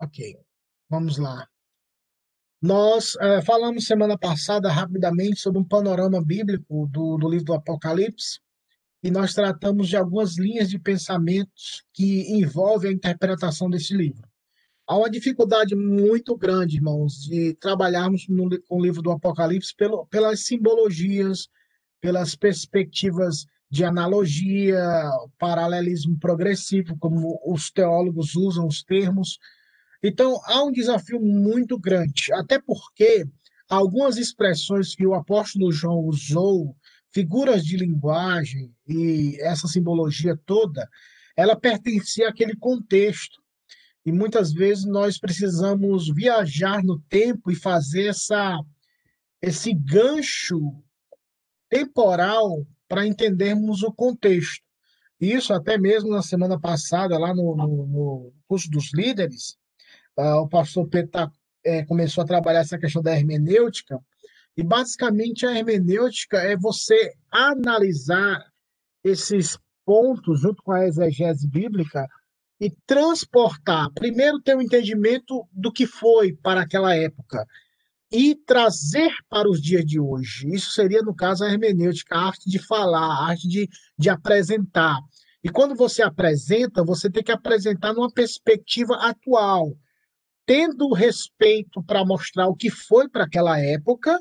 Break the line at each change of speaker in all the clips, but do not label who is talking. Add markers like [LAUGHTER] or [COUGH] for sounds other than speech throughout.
Ok, vamos lá. Nós é, falamos semana passada rapidamente sobre um panorama bíblico do, do livro do Apocalipse e nós tratamos de algumas linhas de pensamentos que envolvem a interpretação desse livro. Há uma dificuldade muito grande, irmãos, de trabalharmos no, com o livro do Apocalipse pelo, pelas simbologias, pelas perspectivas de analogia, paralelismo progressivo, como os teólogos usam os termos. Então, há um desafio muito grande, até porque algumas expressões que o apóstolo João usou, figuras de linguagem e essa simbologia toda, ela pertencia àquele contexto. E muitas vezes nós precisamos viajar no tempo e fazer essa, esse gancho temporal para entendermos o contexto. Isso até mesmo na semana passada, lá no, no, no curso dos líderes, o pastor Pedro é, começou a trabalhar essa questão da hermenêutica, e basicamente a hermenêutica é você analisar esses pontos junto com a exegese bíblica e transportar, primeiro ter um entendimento do que foi para aquela época, e trazer para os dias de hoje. Isso seria, no caso, a hermenêutica, a arte de falar, a arte de, de apresentar. E quando você apresenta, você tem que apresentar numa perspectiva atual, tendo respeito para mostrar o que foi para aquela época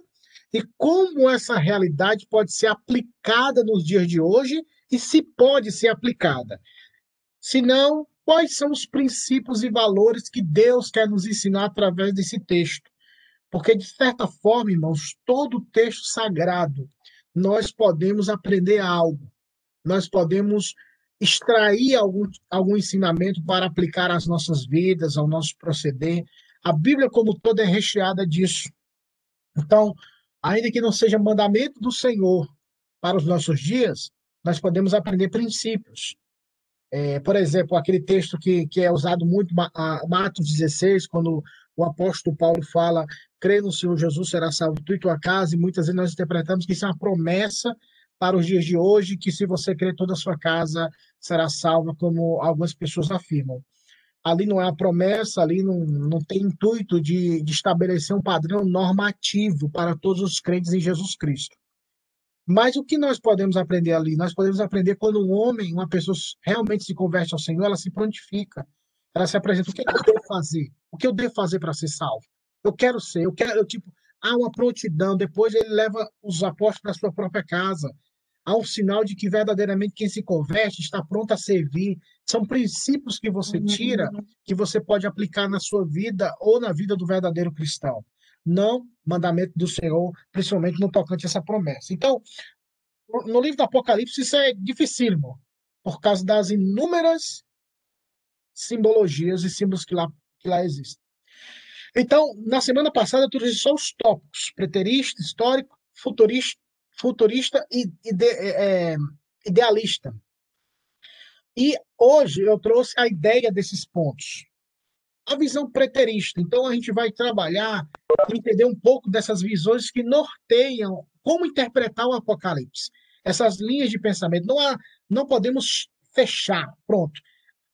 e como essa realidade pode ser aplicada nos dias de hoje e se pode ser aplicada. Se não, quais são os princípios e valores que Deus quer nos ensinar através desse texto? Porque, de certa forma, irmãos, todo texto sagrado, nós podemos aprender algo, nós podemos extrair algum, algum ensinamento para aplicar às nossas vidas, ao nosso proceder. A Bíblia, como toda, é recheada disso. Então, ainda que não seja mandamento do Senhor para os nossos dias, nós podemos aprender princípios. É, por exemplo, aquele texto que, que é usado muito, Matos 16, quando o apóstolo Paulo fala crê no Senhor Jesus, será salvo tu e tua casa, e muitas vezes nós interpretamos que isso é uma promessa para os dias de hoje, que se você crer, toda a sua casa será salva, como algumas pessoas afirmam. Ali não é uma promessa, ali não, não tem intuito de, de estabelecer um padrão normativo para todos os crentes em Jesus Cristo. Mas o que nós podemos aprender ali? Nós podemos aprender quando um homem, uma pessoa realmente se converte ao Senhor, ela se prontifica, ela se apresenta. O que, é que eu devo fazer? O que eu devo fazer para ser salvo? Eu quero ser, eu quero, eu, tipo, há uma prontidão. Depois ele leva os apóstolos para sua própria casa. Há um sinal de que verdadeiramente quem se converte está pronto a servir. São princípios que você tira, uhum. que você pode aplicar na sua vida ou na vida do verdadeiro cristão. Não mandamento do Senhor, principalmente no tocante a essa promessa. Então, no livro do Apocalipse, isso é dificílimo, por causa das inúmeras simbologias e símbolos que lá, que lá existem. Então, na semana passada, eu trouxe só os tópicos: preterista, histórico, futurista, futurista e ide, é, é, idealista. E hoje eu trouxe a ideia desses pontos. A visão preterista. Então, a gente vai trabalhar, entender um pouco dessas visões que norteiam como interpretar o Apocalipse. Essas linhas de pensamento. Não, há, não podemos fechar. Pronto.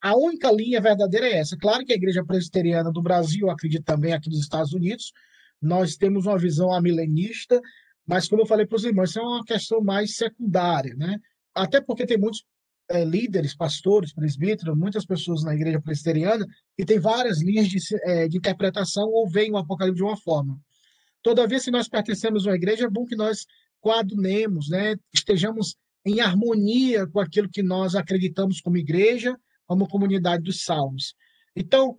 A única linha verdadeira é essa. Claro que a Igreja Presbiteriana do Brasil, acredito também aqui nos Estados Unidos, nós temos uma visão amilenista, mas como eu falei para os irmãos, isso é uma questão mais secundária, né? Até porque tem muitos é, líderes, pastores, presbíteros, muitas pessoas na Igreja Presbiteriana que tem várias linhas de, é, de interpretação ou veem o Apocalipse de uma forma. Todavia, se nós pertencemos a uma igreja, é bom que nós coadunemos, né? estejamos em harmonia com aquilo que nós acreditamos como igreja, como comunidade dos salmos. Então,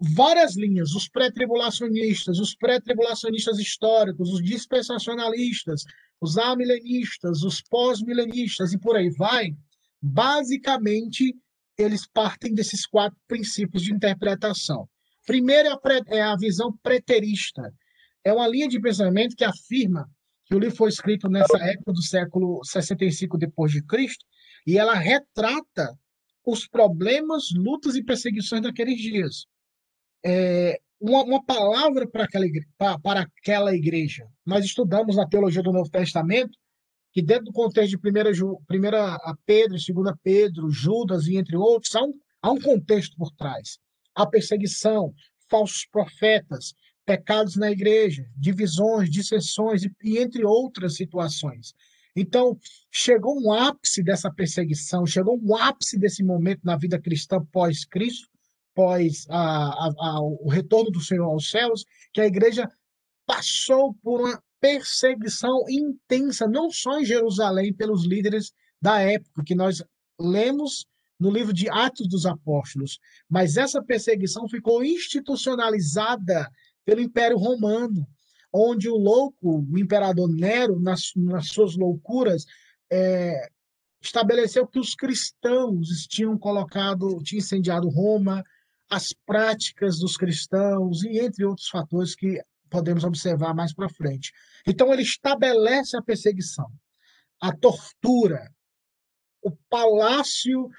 várias linhas, os pré-tribulacionistas, os pré-tribulacionistas históricos, os dispensacionalistas, os amilenistas, os pós-milenistas e por aí vai, basicamente eles partem desses quatro princípios de interpretação. Primeiro é a, é visão preterista. É uma linha de pensamento que afirma que o livro foi escrito nessa época do século 65 depois de Cristo e ela retrata os problemas, lutas e perseguições daqueles dias. É, uma, uma, palavra para aquela, igreja, para, aquela igreja. Nós estudamos na teologia do Novo Testamento que dentro do contexto de primeira, primeira a Pedro, segunda Pedro, Judas e entre outros, há um, há um contexto por trás. A perseguição falsos profetas, pecados na igreja, divisões, dissensões e, e entre outras situações. Então, chegou um ápice dessa perseguição, chegou um ápice desse momento na vida cristã pós-Cristo, pós a, a, a, o retorno do Senhor aos céus, que a igreja passou por uma perseguição intensa, não só em Jerusalém, pelos líderes da época, que nós lemos no livro de Atos dos Apóstolos, mas essa perseguição ficou institucionalizada pelo Império Romano, onde o louco, o imperador Nero, nas, nas suas loucuras, é, estabeleceu que os cristãos tinham colocado, tinham incendiado Roma, as práticas dos cristãos e entre outros fatores que podemos observar mais para frente. Então ele estabelece a perseguição, a tortura, o palácio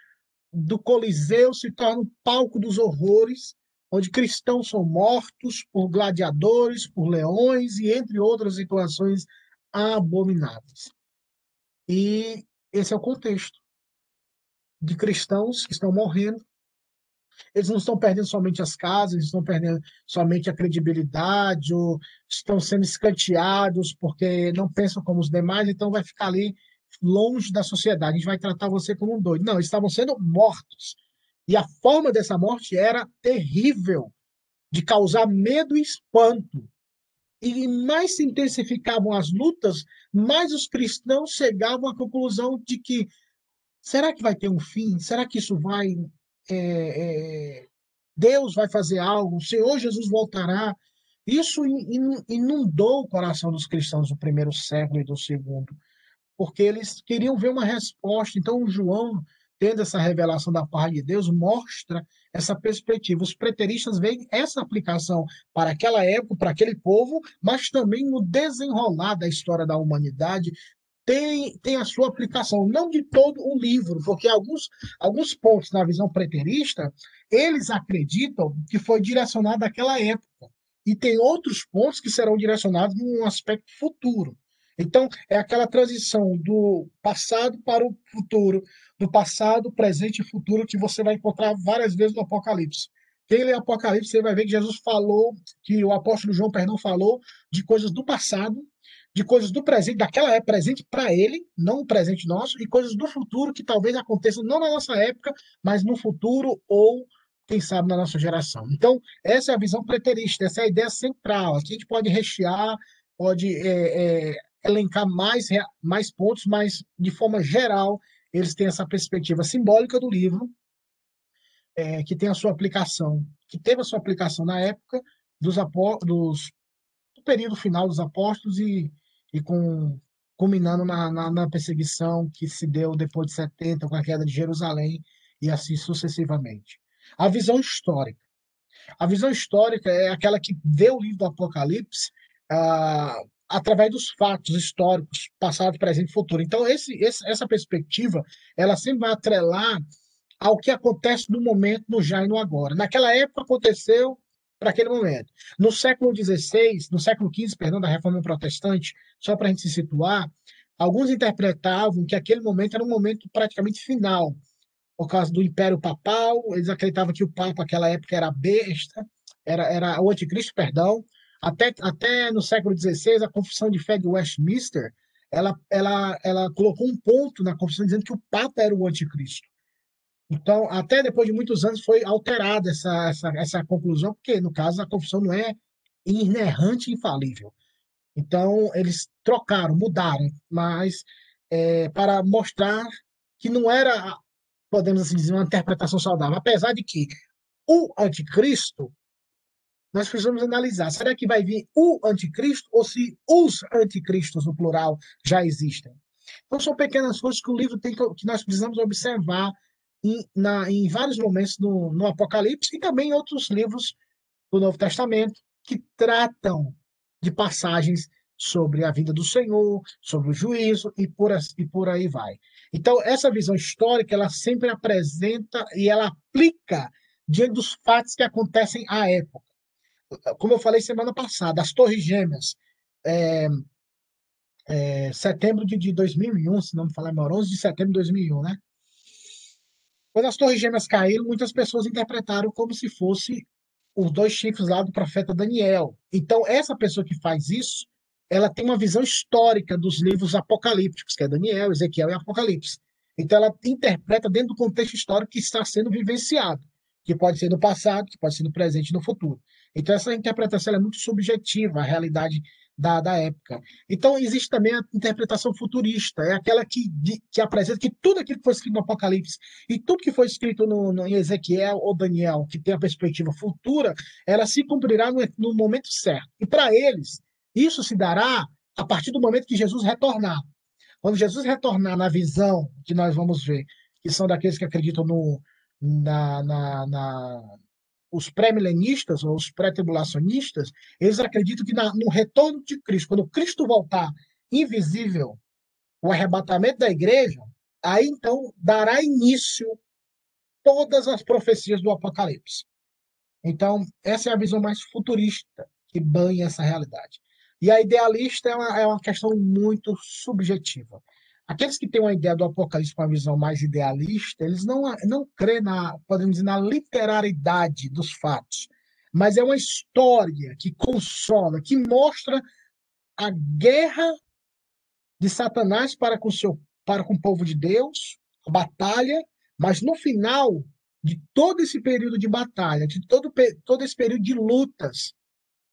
do Coliseu se torna o palco dos horrores onde cristãos são mortos por gladiadores, por leões e entre outras situações abomináveis. E esse é o contexto de cristãos que estão morrendo. Eles não estão perdendo somente as casas, eles estão perdendo somente a credibilidade, ou estão sendo escanteados porque não pensam como os demais, então vai ficar ali longe da sociedade. A gente vai tratar você como um doido. Não, eles estavam sendo mortos. E a forma dessa morte era terrível, de causar medo e espanto. E mais se intensificavam as lutas, mais os cristãos chegavam à conclusão de que será que vai ter um fim? Será que isso vai. É, é, Deus vai fazer algo? O Senhor Jesus voltará? Isso inundou o coração dos cristãos do primeiro século e do segundo, porque eles queriam ver uma resposta. Então, João tendo essa revelação da parte de Deus, mostra essa perspectiva. Os preteristas veem essa aplicação para aquela época, para aquele povo, mas também no desenrolar da história da humanidade, tem, tem a sua aplicação, não de todo o livro, porque alguns, alguns pontos na visão preterista, eles acreditam que foi direcionado àquela época. E tem outros pontos que serão direcionados num aspecto futuro. Então, é aquela transição do passado para o futuro, do passado, presente e futuro que você vai encontrar várias vezes no Apocalipse. Quem lê Apocalipse, você vai ver que Jesus falou, que o apóstolo João, perdão, falou de coisas do passado, de coisas do presente, daquela época presente para ele, não o presente nosso, e coisas do futuro que talvez aconteçam não na nossa época, mas no futuro ou quem sabe na nossa geração. Então, essa é a visão preterista, essa é a ideia central. Aqui a gente pode rechear, pode é, é, elencar mais, mais pontos, mas de forma geral, eles têm essa perspectiva simbólica do livro, é, que tem a sua aplicação, que teve a sua aplicação na época dos, do período final dos apóstolos e, e com culminando na, na, na, perseguição que se deu depois de 70, com a queda de Jerusalém e assim sucessivamente. A visão histórica. A visão histórica é aquela que vê o livro do Apocalipse ah, através dos fatos históricos, passado, presente e futuro. Então, esse, esse, essa perspectiva, ela sempre vai atrelar ao que acontece no momento, no já e no agora. Naquela época aconteceu para aquele momento. No século XVI, no século XV, perdão, da Reforma Protestante, só para a gente se situar, alguns interpretavam que aquele momento era um momento praticamente final, por causa do Império Papal, eles acreditavam que o Papa naquela época era besta, era, era o anticristo, perdão, até, até no século XVI, a Confissão de Fé de Westminster, ela, ela, ela colocou um ponto na Confissão dizendo que o Papa era o anticristo. Então, até depois de muitos anos foi alterada essa, essa, essa conclusão, porque, no caso, a confissão não é inerrante e infalível. Então, eles trocaram, mudaram, mas é, para mostrar que não era, podemos assim dizer, uma interpretação saudável. Apesar de que o anticristo nós precisamos analisar: será que vai vir o anticristo ou se os anticristos, no plural, já existem? Então, são pequenas coisas que o livro tem que nós precisamos observar em, na, em vários momentos no, no Apocalipse e também em outros livros do Novo Testamento que tratam de passagens sobre a vida do Senhor, sobre o juízo e por, e por aí vai. Então, essa visão histórica, ela sempre apresenta e ela aplica diante dos fatos que acontecem à época como eu falei semana passada, as Torres Gêmeas, é, é, setembro de, de 2001, se não me falar melhor, 11 de setembro de 2001, né? Quando as Torres Gêmeas caíram, muitas pessoas interpretaram como se fosse os dois chifres lá do profeta Daniel. Então, essa pessoa que faz isso, ela tem uma visão histórica dos livros apocalípticos, que é Daniel, Ezequiel e Apocalipse. Então, ela interpreta dentro do contexto histórico que está sendo vivenciado, que pode ser no passado, que pode ser no presente e no futuro. Então, essa interpretação é muito subjetiva, a realidade da, da época. Então, existe também a interpretação futurista, é aquela que, de, que apresenta que tudo aquilo que foi escrito no Apocalipse e tudo que foi escrito no, no, em Ezequiel ou Daniel, que tem a perspectiva futura, ela se cumprirá no, no momento certo. E para eles, isso se dará a partir do momento que Jesus retornar. Quando Jesus retornar na visão que nós vamos ver, que são daqueles que acreditam no, na, na, na os pré-milenistas ou os pré-tribulacionistas, eles acreditam que na, no retorno de Cristo, quando Cristo voltar invisível, o arrebatamento da igreja, aí então dará início todas as profecias do Apocalipse. Então, essa é a visão mais futurista que banha essa realidade. E a idealista é uma, é uma questão muito subjetiva. Aqueles que têm uma ideia do Apocalipse com uma visão mais idealista, eles não, não crêem na, podemos dizer, na literalidade dos fatos, mas é uma história que consola, que mostra a guerra de Satanás para com, seu, para com o povo de Deus, a batalha, mas no final de todo esse período de batalha, de todo, todo esse período de lutas,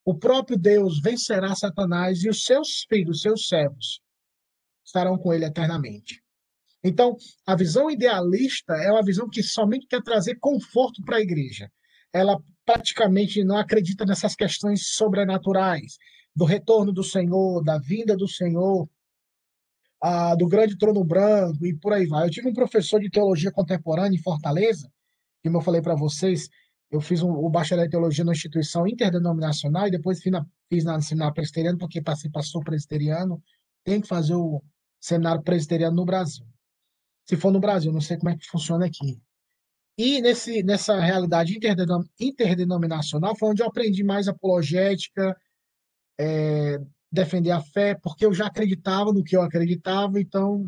o próprio Deus vencerá Satanás e os seus filhos, os seus servos, estarão com ele eternamente. Então, a visão idealista é uma visão que somente quer trazer conforto para a igreja. Ela praticamente não acredita nessas questões sobrenaturais, do retorno do Senhor, da vinda do Senhor, do grande trono branco e por aí vai. Eu tive um professor de teologia contemporânea em Fortaleza, como eu falei para vocês, eu fiz um, o bacharel em teologia na instituição interdenominacional e depois fiz na, fiz na seminário presbiteriano, porque passei pastor presbiteriano, tem que fazer o seminário presbiteriano no Brasil. Se for no Brasil, não sei como é que funciona aqui. E nesse, nessa realidade interdenom, interdenominacional foi onde eu aprendi mais apologética, é, defender a fé, porque eu já acreditava no que eu acreditava, então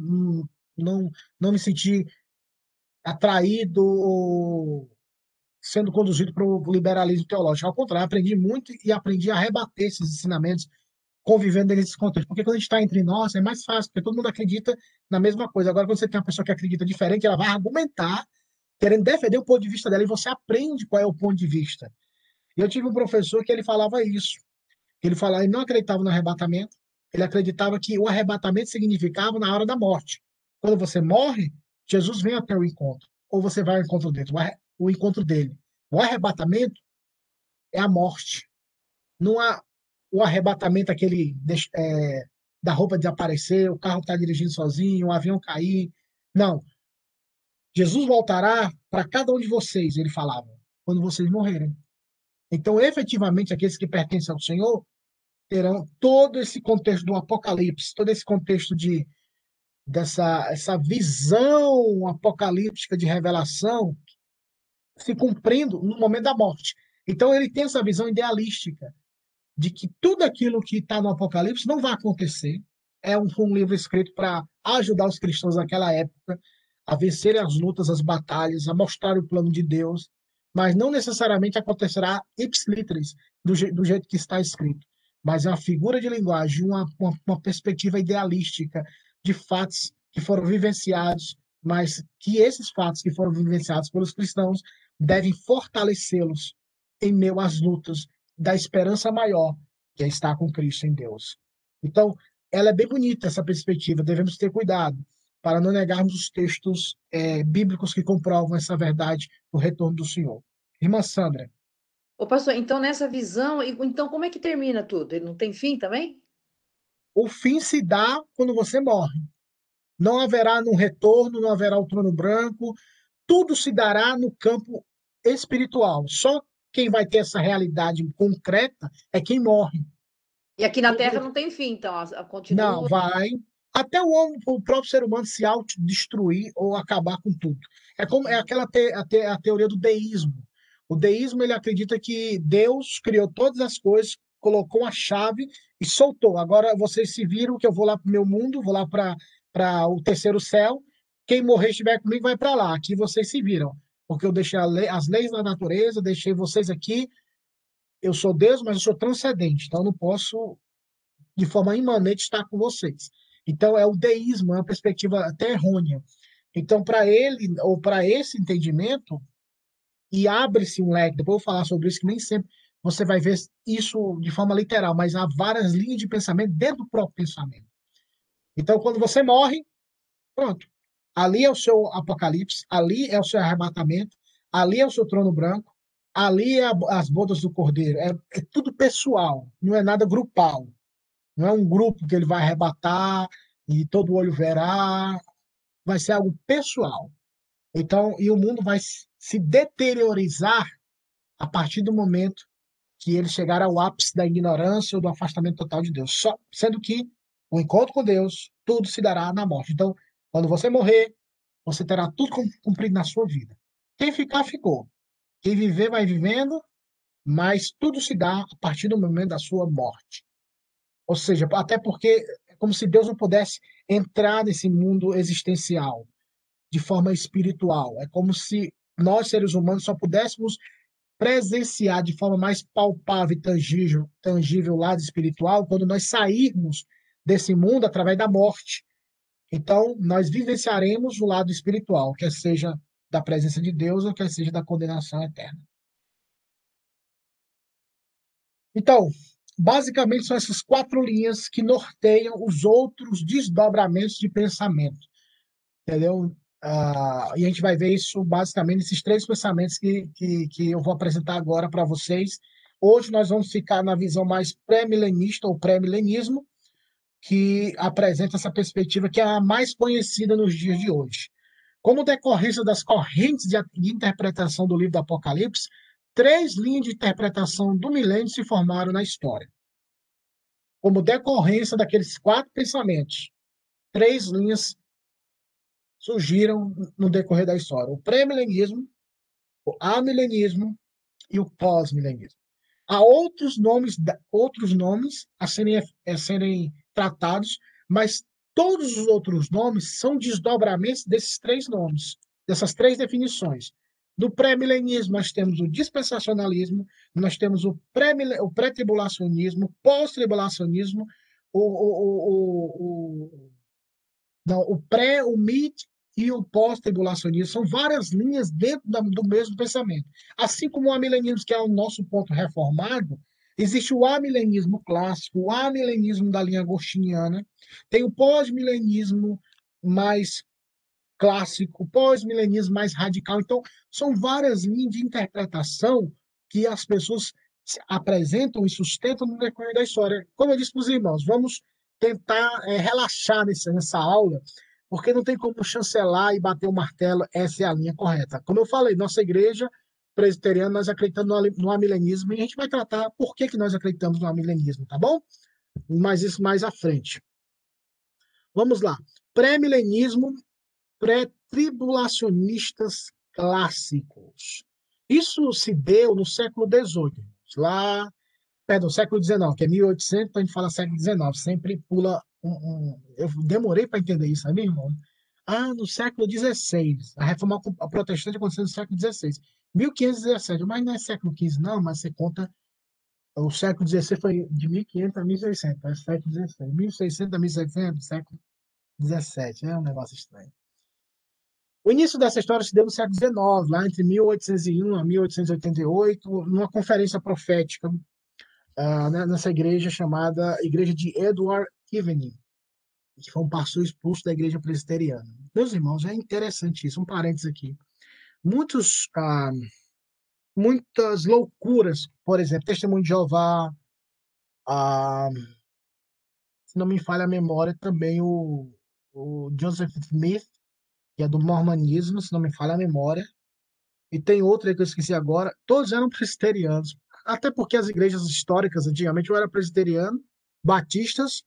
não, não me senti atraído ou sendo conduzido para o liberalismo teológico. Ao contrário, aprendi muito e aprendi a rebater esses ensinamentos convivendo nesse contexto. Porque quando a gente está entre nós, é mais fácil, porque todo mundo acredita na mesma coisa. Agora, quando você tem uma pessoa que acredita diferente, ela vai argumentar, querendo defender o ponto de vista dela, e você aprende qual é o ponto de vista. E eu tive um professor que ele falava isso. Ele falava, ele não acreditava no arrebatamento, ele acreditava que o arrebatamento significava na hora da morte. Quando você morre, Jesus vem até o encontro, ou você vai ao encontro dele, o encontro dele. O arrebatamento é a morte. Não há o arrebatamento aquele é, da roupa desaparecer, o carro está dirigindo sozinho, o avião cair. Não. Jesus voltará para cada um de vocês, ele falava, quando vocês morrerem. Então, efetivamente, aqueles que pertencem ao Senhor terão todo esse contexto do Apocalipse, todo esse contexto de dessa essa visão apocalíptica de revelação se cumprindo no momento da morte. Então, ele tem essa visão idealística de que tudo aquilo que está no Apocalipse não vai acontecer. É um, um livro escrito para ajudar os cristãos naquela época a vencerem as lutas, as batalhas, a mostrar o plano de Deus, mas não necessariamente acontecerá ipsiliteris, do, je, do jeito que está escrito. Mas é uma figura de linguagem, uma, uma, uma perspectiva idealística de fatos que foram vivenciados, mas que esses fatos que foram vivenciados pelos cristãos devem fortalecê-los em meio às lutas, da esperança maior, que é estar com Cristo em Deus. Então, ela é bem bonita essa perspectiva, devemos ter cuidado para não negarmos os textos é, bíblicos que comprovam essa verdade do retorno do Senhor. Irmã Sandra.
Ô pastor, então nessa visão, então como é que termina tudo? Ele não tem fim também?
O fim se dá quando você morre. Não haverá no retorno, não haverá o trono branco, tudo se dará no campo espiritual. Só quem vai ter essa realidade concreta é quem morre.
E aqui na Terra não tem fim, então, continua...
Não, vai. Até o, homem, o próprio ser humano se autodestruir ou acabar com tudo. É como é aquela te, a, te, a teoria do deísmo. O deísmo ele acredita que Deus criou todas as coisas, colocou a chave e soltou. Agora vocês se viram que eu vou lá para o meu mundo, vou lá para o terceiro céu. Quem morrer estiver comigo vai para lá. Aqui vocês se viram porque eu deixei lei, as leis da natureza, deixei vocês aqui, eu sou Deus, mas eu sou transcendente, então eu não posso, de forma imanente, estar com vocês. Então, é o deísmo, é uma perspectiva até errônea. Então, para ele, ou para esse entendimento, e abre-se um leque, depois eu vou falar sobre isso, que nem sempre você vai ver isso de forma literal, mas há várias linhas de pensamento dentro do próprio pensamento. Então, quando você morre, pronto. Ali é o seu apocalipse, ali é o seu arrebatamento, ali é o seu trono branco, ali é a, as bodas do cordeiro. É, é, tudo pessoal, não é nada grupal. Não é um grupo que ele vai arrebatar e todo olho verá. Vai ser algo pessoal. Então, e o mundo vai se deteriorizar a partir do momento que ele chegar ao ápice da ignorância ou do afastamento total de Deus. Só, sendo que o encontro com Deus, tudo se dará na morte. Então, quando você morrer, você terá tudo cumprido na sua vida. Quem ficar, ficou. Quem viver, vai vivendo, mas tudo se dá a partir do momento da sua morte. Ou seja, até porque é como se Deus não pudesse entrar nesse mundo existencial de forma espiritual. É como se nós, seres humanos, só pudéssemos presenciar de forma mais palpável e tangível, tangível o lado espiritual quando nós sairmos desse mundo através da morte. Então, nós vivenciaremos o lado espiritual, quer seja da presença de Deus ou quer seja da condenação eterna. Então, basicamente são essas quatro linhas que norteiam os outros desdobramentos de pensamento. Entendeu? Uh, e a gente vai ver isso basicamente nesses três pensamentos que, que, que eu vou apresentar agora para vocês. Hoje nós vamos ficar na visão mais pré-milenista ou pré-milenismo, que apresenta essa perspectiva que é a mais conhecida nos dias de hoje. Como decorrência das correntes de, interpretação do livro do Apocalipse, três linhas de interpretação do milênio se formaram na história. Como decorrência daqueles quatro pensamentos, três linhas surgiram no decorrer da história: o pré-milenismo, o amilenismo e o pós-milenismo. Há outros nomes, outros nomes a serem, a serem tratados, mas todos os outros nomes são desdobramentos desses três nomes, dessas três definições. Do pré-milenismo, nós temos o dispensacionalismo, nós temos o pré-tribulacionismo, o pós-tribulacionismo, o, o, o, o, não, o pré, o mid e o pós-tribulacionismo. São várias linhas dentro da, do mesmo pensamento. Assim como o amilenismo, que é o nosso ponto reformado, existe o amilenismo clássico, o amilenismo da linha agostiniana, tem o pós-milenismo mais clássico, pós-milenismo mais radical. Então, são várias linhas de interpretação que as pessoas apresentam e sustentam no decorrer da história. Como eu disse para os irmãos, vamos tentar é, relaxar nessa, nessa aula porque não tem como chancelar e bater o martelo, essa é a linha correta. Como eu falei, nossa igreja presbiteriana, nós acreditamos no amilenismo e a gente vai tratar por que, que nós acreditamos no amilenismo, tá bom? Mas isso mais à frente. Vamos lá. Pré-milenismo, pré-tribulacionistas clássicos. Isso se deu no século XVIII, lá, perdão, século XIX, que é 1800, então a gente fala século XIX, sempre pula eu demorei para entender isso, sabe, irmão? Ah, no século XVI. A reforma protestante aconteceu no século XVI. 1517, mas não é século XV, não, mas você conta. O século XVI foi de 1500 a 1600, é século XVI. 1600 a 1700, século XVII. É um negócio estranho. O início dessa história se deu no século XIX, lá entre 1801 a 1888, numa conferência profética uh, nessa igreja chamada Igreja de Edward Evening, que foi um pastor expulso da igreja presbiteriana. Meus irmãos, é interessante isso. Um parênteses aqui. Muitos, ah, muitas loucuras, por exemplo, Testemunho de Jeová, ah, se não me falha a memória, também o, o Joseph Smith, que é do mormonismo, se não me falha a memória, e tem outra que eu esqueci agora, todos eram presbiterianos, até porque as igrejas históricas antigamente ou eram presbiteriano, batistas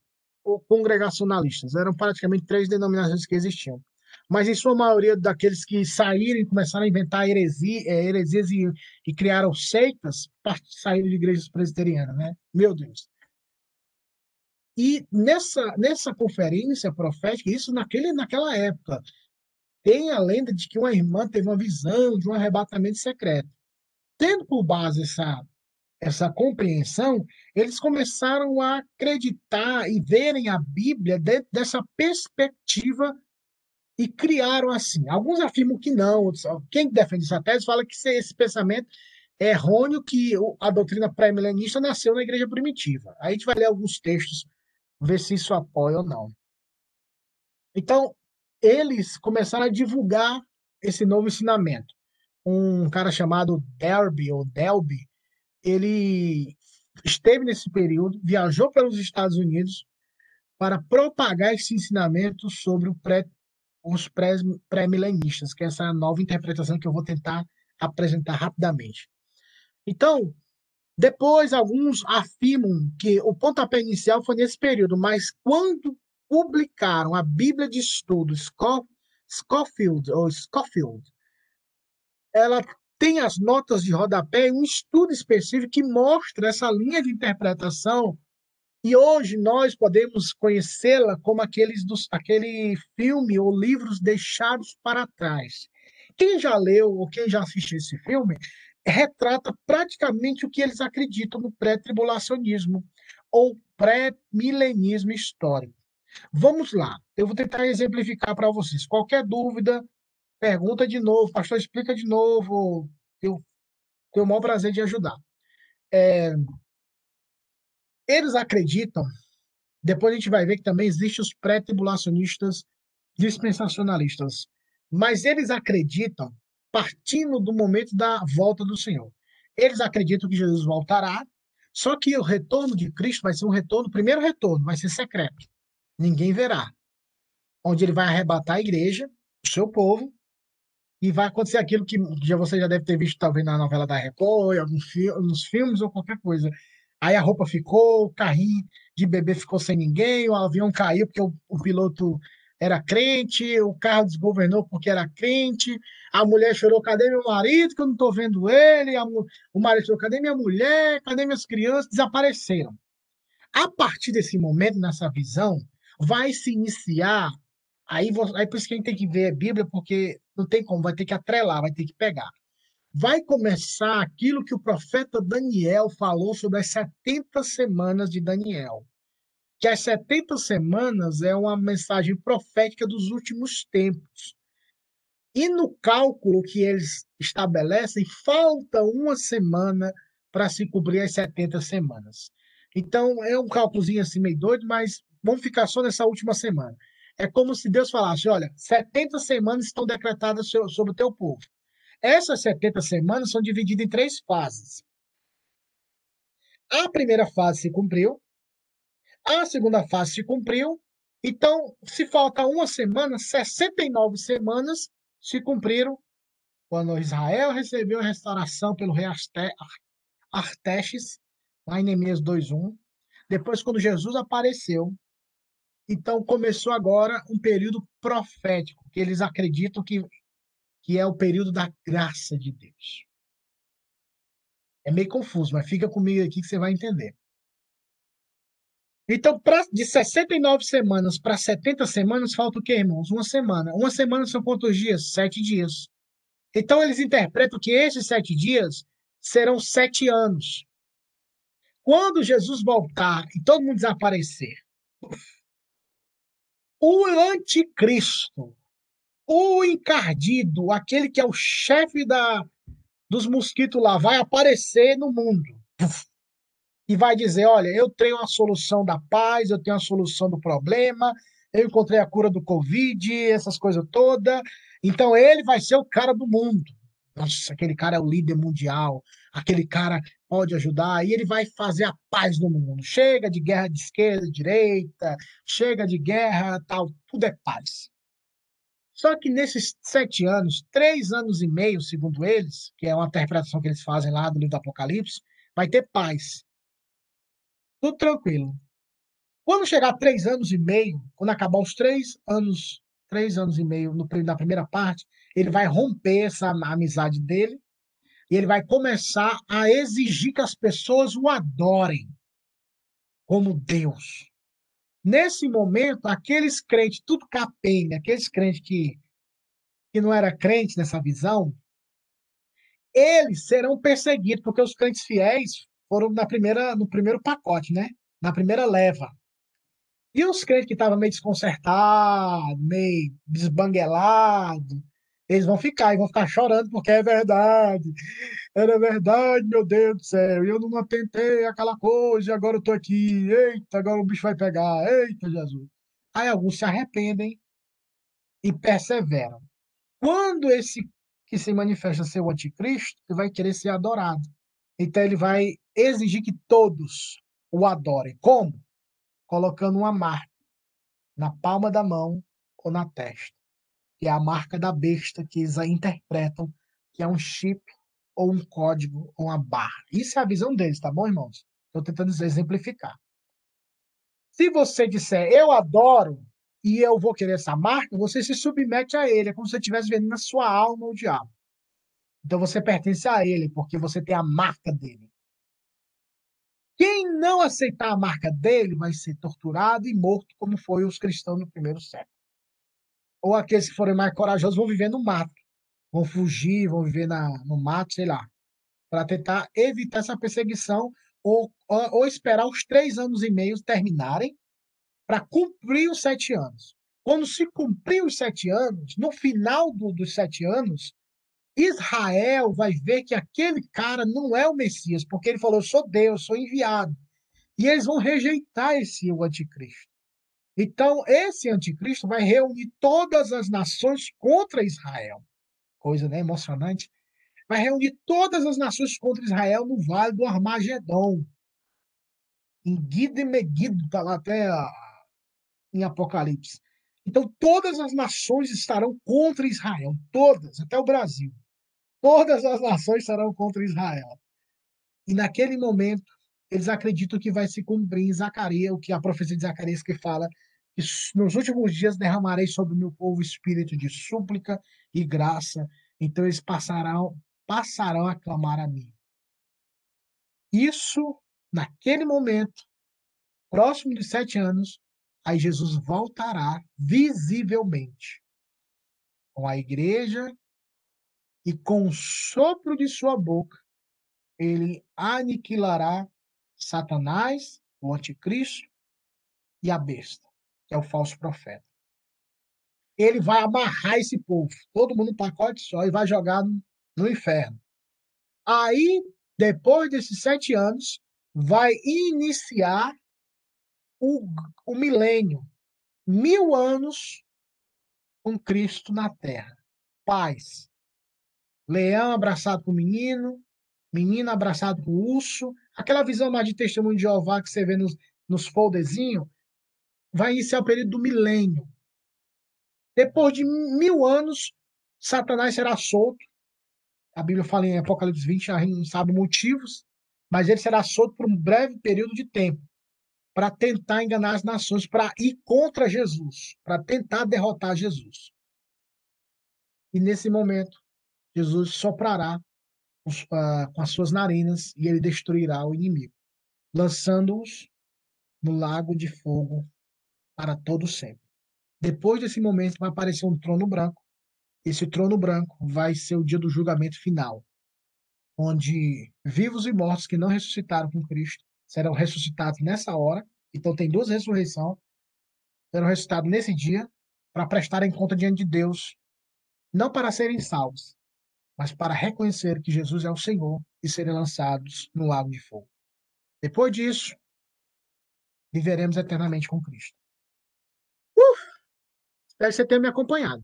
congregacionalistas. Eram praticamente três denominações que existiam. Mas, em sua maioria, daqueles que saíram e começaram a inventar heresia, é, heresias e, e criaram seitas, saíram de igrejas presbiterianas, né? Meu Deus. E nessa, nessa conferência profética, isso naquele, naquela época, tem a lenda de que uma irmã teve uma visão de um arrebatamento secreto. Tendo por base essa, essa compreensão, eles começaram a acreditar e verem a Bíblia dentro dessa perspectiva e criaram assim. Alguns afirmam que não, quem defende essa tese fala que esse pensamento é errôneo, que a doutrina pré-milenista nasceu na igreja primitiva. Aí a gente vai ler alguns textos, ver se isso apoia ou não. Então, eles começaram a divulgar esse novo ensinamento. Um cara chamado Derby, ou Delby, ele esteve nesse período, viajou pelos Estados Unidos para propagar esse ensinamento sobre pré, os pré-milenistas, que é essa nova interpretação que eu vou tentar apresentar rapidamente. Então, depois alguns afirmam que o pontapé inicial foi nesse período, mas quando publicaram a Bíblia de Estudo Scofield, ou Scofield, ela tem as notas de rodapé, um estudo específico que mostra essa linha de interpretação e hoje nós podemos conhecê-la como aqueles dos, aquele filme ou livros deixados para trás. Quem já leu ou quem já assistiu esse filme retrata praticamente o que eles acreditam no pré-tribulacionismo ou pré-milenismo histórico. Vamos lá, eu vou tentar exemplificar para vocês. Qualquer dúvida, pergunta de novo, pastor, explica de novo. Eu tenho o maior prazer de ajudar. É, eles acreditam, depois a gente vai ver que também existem os pré-tribulacionistas dispensacionalistas, mas eles acreditam partindo do momento da volta do Senhor. Eles acreditam que Jesus voltará, só que o retorno de Cristo vai ser um retorno, o primeiro retorno vai ser secreto. Ninguém verá. Onde ele vai arrebatar a igreja, o seu povo, e vai acontecer aquilo que já você já deve ter visto talvez na novela da Record, alguns nos filmes ou qualquer coisa. Aí a roupa ficou, o carrinho de bebê ficou sem ninguém, o avião caiu porque o, o piloto era crente, o carro desgovernou porque era crente, a mulher chorou, cadê meu marido, que eu não estou vendo ele, a, o marido chorou, cadê minha mulher, cadê minhas crianças, desapareceram. A partir desse momento, nessa visão, vai se iniciar, aí, aí por isso que a gente tem que ver a Bíblia, porque não tem como, vai ter que atrelar, vai ter que pegar vai começar aquilo que o profeta Daniel falou sobre as 70 semanas de Daniel. Que as 70 semanas é uma mensagem profética dos últimos tempos. E no cálculo que eles estabelecem, falta uma semana para se cumprir as 70 semanas. Então, é um cálculozinho assim meio doido, mas vamos ficar só nessa última semana. É como se Deus falasse: olha, 70 semanas estão decretadas sobre o teu povo. Essas 70 semanas são divididas em três fases. A primeira fase se cumpriu, a segunda fase se cumpriu, então, se falta uma semana, 69 semanas se cumpriram quando Israel recebeu a restauração pelo rei Artexes, lá em Neemias 2.1. Depois, quando Jesus apareceu, então começou agora um período profético, que eles acreditam que que é o período da graça de Deus. É meio confuso, mas fica comigo aqui que você vai entender. Então, pra, de 69 semanas para 70 semanas, falta o quê, irmãos? Uma semana. Uma semana são quantos dias? Sete dias. Então, eles interpretam que esses sete dias serão sete anos. Quando Jesus voltar e todo mundo desaparecer, o anticristo o encardido, aquele que é o chefe da, dos mosquitos lá, vai aparecer no mundo e vai dizer: Olha, eu tenho a solução da paz, eu tenho a solução do problema, eu encontrei a cura do Covid, essas coisas todas. Então ele vai ser o cara do mundo. Nossa, aquele cara é o líder mundial, aquele cara pode ajudar, e ele vai fazer a paz no mundo. Chega de guerra de esquerda, direita, chega de guerra, tal, tudo é paz. Só que nesses sete anos, três anos e meio, segundo eles, que é uma interpretação que eles fazem lá do livro do Apocalipse, vai ter paz. Tudo tranquilo. Quando chegar três anos e meio, quando acabar os três anos, três anos e meio no, na primeira parte, ele vai romper essa amizade dele e ele vai começar a exigir que as pessoas o adorem como Deus. Nesse momento, aqueles crentes, tudo capenga, aqueles crentes que, que não era crente nessa visão, eles serão perseguidos, porque os crentes fiéis foram na primeira, no primeiro pacote, né? Na primeira leva. E os crentes que estavam meio desconcertados, meio desbanguelados, eles vão ficar e vão ficar chorando porque é verdade. Era verdade, meu Deus do céu. Eu não atentei aquela coisa agora eu tô aqui. Eita, agora o bicho vai pegar. Eita, Jesus. Aí alguns se arrependem e perseveram. Quando esse que se manifesta ser o anticristo, ele vai querer ser adorado. Então ele vai exigir que todos o adorem. Como? Colocando uma marca na palma da mão ou na testa que é a marca da besta que eles interpretam que é um chip ou um código ou uma barra. Isso é a visão deles, tá bom, irmãos? Estou tentando exemplificar. Se você disser eu adoro e eu vou querer essa marca, você se submete a ele, é como se você estivesse vendo na sua alma o diabo. Então você pertence a ele, porque você tem a marca dele. Quem não aceitar a marca dele vai ser torturado e morto, como foi os cristãos no primeiro século ou aqueles que forem mais corajosos vão viver no mato, vão fugir, vão viver na, no mato, sei lá, para tentar evitar essa perseguição ou, ou, ou, esperar os três anos e meio terminarem para cumprir os sete anos. Quando se cumprir os sete anos, no final do, dos sete anos, Israel vai ver que aquele cara não é o Messias, porque ele falou: sou Deus, sou enviado. E eles vão rejeitar esse o anticristo. Então, esse anticristo vai reunir todas as nações contra Israel. Coisa né, emocionante. Vai reunir todas as nações contra Israel no vale do Armagedon. Em Guido e Megiddo, está lá até em Apocalipse. Então, todas as nações estarão contra Israel. Todas, até o Brasil. Todas as nações estarão contra Israel. E naquele momento, eles acreditam que vai se cumprir em Zacarias, o que a profecia de Zacarias que fala nos últimos dias derramarei sobre o meu povo espírito de súplica e graça, então eles passarão, passarão a clamar a mim. Isso, naquele momento, próximo de sete anos, aí Jesus voltará visivelmente com a igreja e com o sopro de sua boca, ele aniquilará Satanás, o anticristo e a besta que é o falso profeta. Ele vai amarrar esse povo, todo mundo no pacote só, e vai jogar no, no inferno. Aí, depois desses sete anos, vai iniciar o, o milênio. Mil anos com Cristo na terra. Paz. Leão abraçado com o menino, menino abraçado com o urso. Aquela visão mais de testemunho de Jeová que você vê nos, nos folderzinhos, vai iniciar o período do milênio. Depois de mil anos, Satanás será solto. A Bíblia fala em Apocalipse 20, a gente não sabe motivos, mas ele será solto por um breve período de tempo para tentar enganar as nações, para ir contra Jesus, para tentar derrotar Jesus. E nesse momento, Jesus soprará uh, com as suas narinas e ele destruirá o inimigo, lançando-os no lago de fogo para todo sempre. Depois desse momento vai aparecer um trono branco. Esse trono branco vai ser o dia do julgamento final, onde vivos e mortos que não ressuscitaram com Cristo serão ressuscitados nessa hora. Então tem duas ressurreições. Serão ressuscitados nesse dia para prestarem conta diante de Deus, não para serem salvos, mas para reconhecer que Jesus é o Senhor e serem lançados no lago de fogo. Depois disso, viveremos eternamente com Cristo. Espero que você tenha me acompanhado.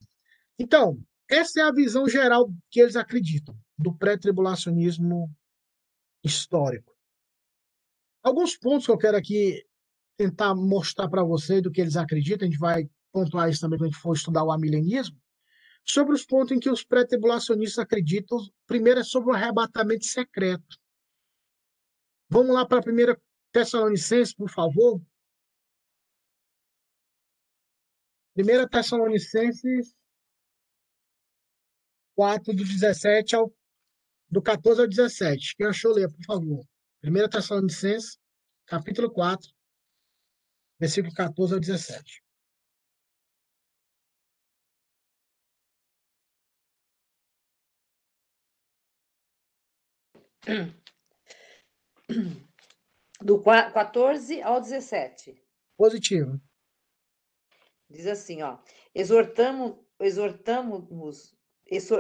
Então, essa é a visão geral que eles acreditam do pré-tribulacionismo histórico. Alguns pontos que eu quero aqui tentar mostrar para você do que eles acreditam, a gente vai pontuar isso também quando a gente for estudar o amilenismo, sobre os pontos em que os pré-tribulacionistas acreditam. Primeiro é sobre o arrebatamento secreto. Vamos lá para a primeira Tessalonicenses, por favor. 1 Tessalonicenses 4, do 17 ao do 14 ao 17. Quem achou, ler, por favor. 1 Tessalonicenses, capítulo 4, versículo 14 ao 17.
Do 14 ao 17.
Positivo.
Diz assim, ó. Exortamos, exortamos,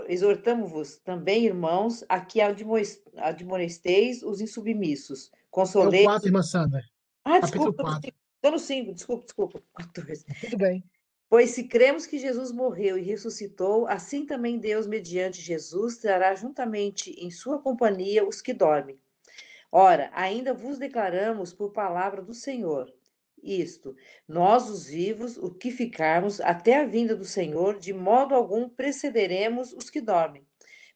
exortamos-vos também, irmãos, a que admonesteis os insubmissos. Consoleis. É o
4, irmã Sandra.
Ah, desculpa. Estou no 5, desculpa, desculpa. [LAUGHS] 14.
Tudo bem.
Pois se cremos que Jesus morreu e ressuscitou, assim também Deus, mediante Jesus, trará juntamente em sua companhia os que dormem. Ora, ainda vos declaramos por palavra do Senhor isto, nós os vivos, o que ficarmos até a vinda do Senhor, de modo algum precederemos os que dormem.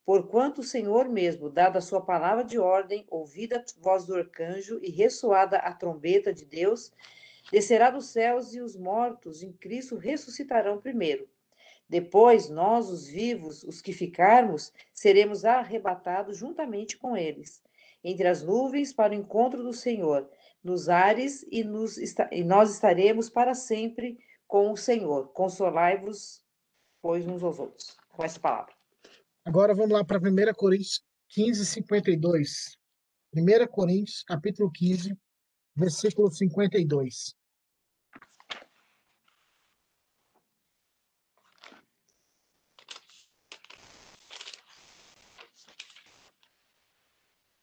Porquanto o Senhor mesmo, dada a sua palavra de ordem, ouvida a voz do arcanjo e ressoada a trombeta de Deus, descerá dos céus e os mortos em Cristo ressuscitarão primeiro. Depois, nós, os vivos, os que ficarmos, seremos arrebatados juntamente com eles, entre as nuvens para o encontro do Senhor nos ares e, nos, e nós estaremos para sempre com o Senhor. Consolai-vos, pois, uns aos outros. Com essa palavra.
Agora vamos lá para 1 Coríntios 15, 52. 1 Coríntios, capítulo 15, versículo 52.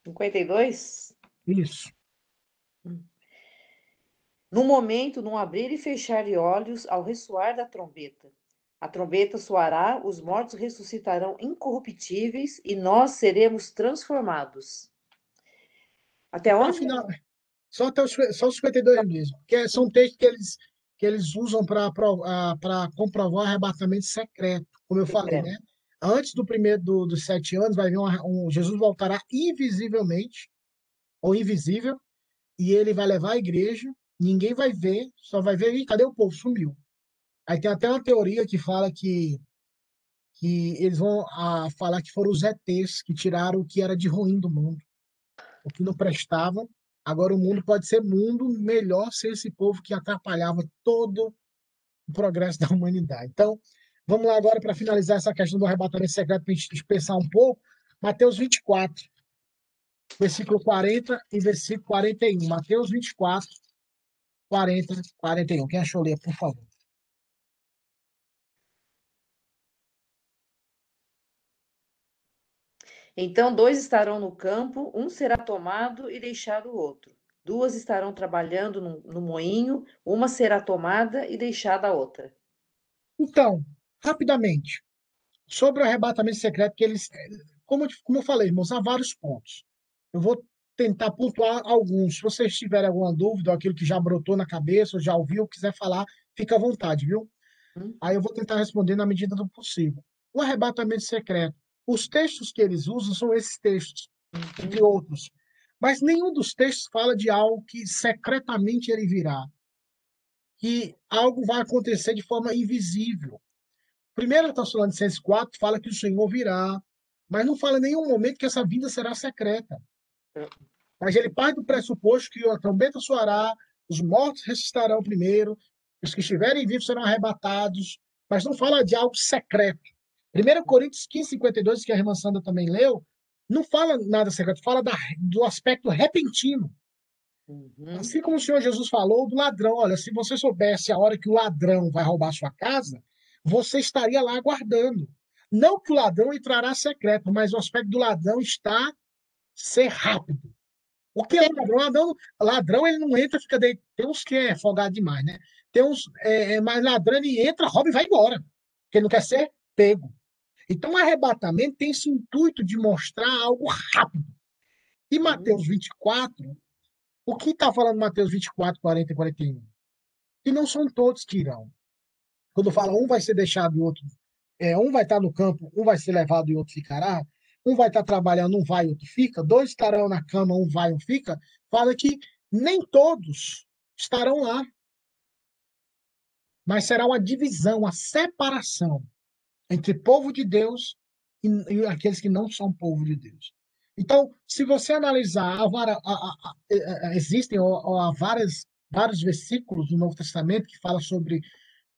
Cinquenta e dois?
Isso.
No momento, num abrir e fechar de olhos, ao ressoar da trombeta. A trombeta soará, os mortos ressuscitarão incorruptíveis e nós seremos transformados.
Até onde? Final, só até os, só os 52 mesmo. Porque são textos que eles, que eles usam para comprovar o arrebatamento secreto, como eu falei, né? Antes do primeiro do, dos sete anos, vai vir um, um Jesus voltará invisivelmente, ou invisível, e ele vai levar a igreja, ninguém vai ver, só vai ver, e cadê o povo? Sumiu. Aí tem até uma teoria que fala que, que eles vão a, falar que foram os ETs que tiraram o que era de ruim do mundo, o que não prestava. Agora o mundo pode ser mundo melhor sem esse povo que atrapalhava todo o progresso [LAUGHS] da humanidade. Então, vamos lá agora para finalizar essa questão do arrebatamento secreto, para a gente pensar um pouco. Mateus 24 versículo 40 e versículo 41. Mateus 24, 40, 41. Quem achou ler, por favor.
Então, dois estarão no campo, um será tomado e deixado o outro. Duas estarão trabalhando no, no moinho, uma será tomada e deixada a outra.
Então, rapidamente, sobre o arrebatamento secreto, que eles, como, como eu falei, irmãos, há vários pontos. Eu vou tentar pontuar alguns. Se vocês tiverem alguma dúvida, ou aquilo que já brotou na cabeça, ou já ouviu, quiser falar, fica à vontade, viu? Hum. Aí eu vou tentar responder na medida do possível. O arrebatamento secreto. Os textos que eles usam são esses textos, entre outros. Mas nenhum dos textos fala de algo que secretamente ele virá. Que algo vai acontecer de forma invisível. 1 Tessalonicenses 4 fala que o Senhor virá, mas não fala em nenhum momento que essa vinda será secreta. Mas ele parte do pressuposto que a trombeta soará, os mortos ressuscitarão primeiro, os que estiverem vivos serão arrebatados, mas não fala de algo secreto. 1 Coríntios 15, 52, que a irmã Sandra também leu, não fala nada secreto, fala da, do aspecto repentino. Uhum. Assim como o Senhor Jesus falou do ladrão, olha, se você soubesse a hora que o ladrão vai roubar sua casa, você estaria lá aguardando. Não que o ladrão entrará secreto, mas o aspecto do ladrão está ser rápido. O que é ladrão? Ladrão, ladrão ele não entra, fica de... Tem uns que é folgado demais, né? Tem uns, é, é, mas ladrão ele entra, rouba e vai embora. Porque ele não quer ser pego. Então, o arrebatamento tem esse intuito de mostrar algo rápido. E Mateus 24, o que está falando Mateus 24, 40 e 41? Que não são todos que irão. Quando fala um vai ser deixado e outro. É, um vai estar no campo, um vai ser levado e outro ficará. Um vai estar trabalhando, um vai, outro fica. Dois estarão na cama, um vai, um fica. Fala que nem todos estarão lá. Mas será uma divisão, uma separação entre povo de Deus e, e aqueles que não são povo de Deus. Então, se você analisar, há, há, há, existem há várias, vários versículos do Novo Testamento que falam sobre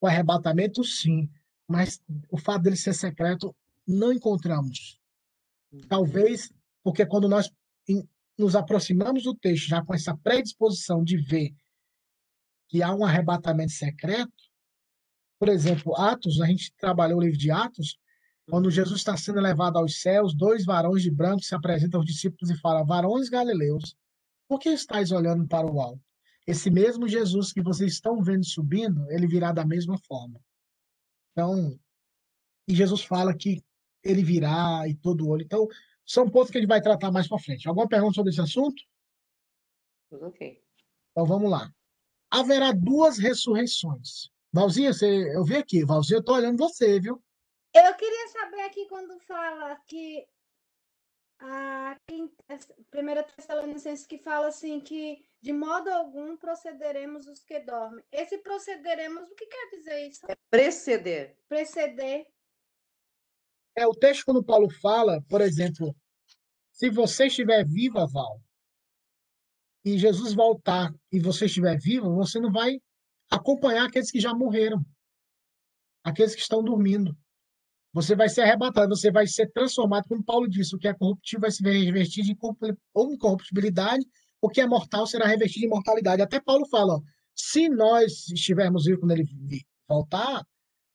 o arrebatamento, sim, mas o fato dele ser secreto, não encontramos. Talvez porque quando nós nos aproximamos do texto já com essa predisposição de ver que há um arrebatamento secreto, por exemplo, Atos, a gente trabalhou o livro de Atos, quando Jesus está sendo levado aos céus, dois varões de branco se apresentam aos discípulos e falam: Varões galileus, por que estáis olhando para o alto? Esse mesmo Jesus que vocês estão vendo subindo, ele virá da mesma forma. Então, e Jesus fala que ele virá e todo olho. Então, são pontos que a gente vai tratar mais para frente. Alguma pergunta sobre esse assunto?
Ok.
Então vamos lá. Haverá duas ressurreições. Valzinha, você, eu vi aqui. Valzinha, eu tô olhando você, viu?
Eu queria saber aqui quando fala que a primeira Tessalonicenses que fala assim que de modo algum procederemos os que dormem. Esse procederemos, o que quer dizer isso?
É preceder.
Preceder.
É o texto quando Paulo fala, por exemplo, se você estiver viva, Val, e Jesus voltar e você estiver vivo, você não vai acompanhar aqueles que já morreram, aqueles que estão dormindo. Você vai ser arrebatado, você vai ser transformado, como Paulo disse, o que é corruptível vai se revestir de incorruptibilidade, o que é mortal será revestido de imortalidade. Até Paulo fala, ó, se nós estivermos vivos quando ele voltar,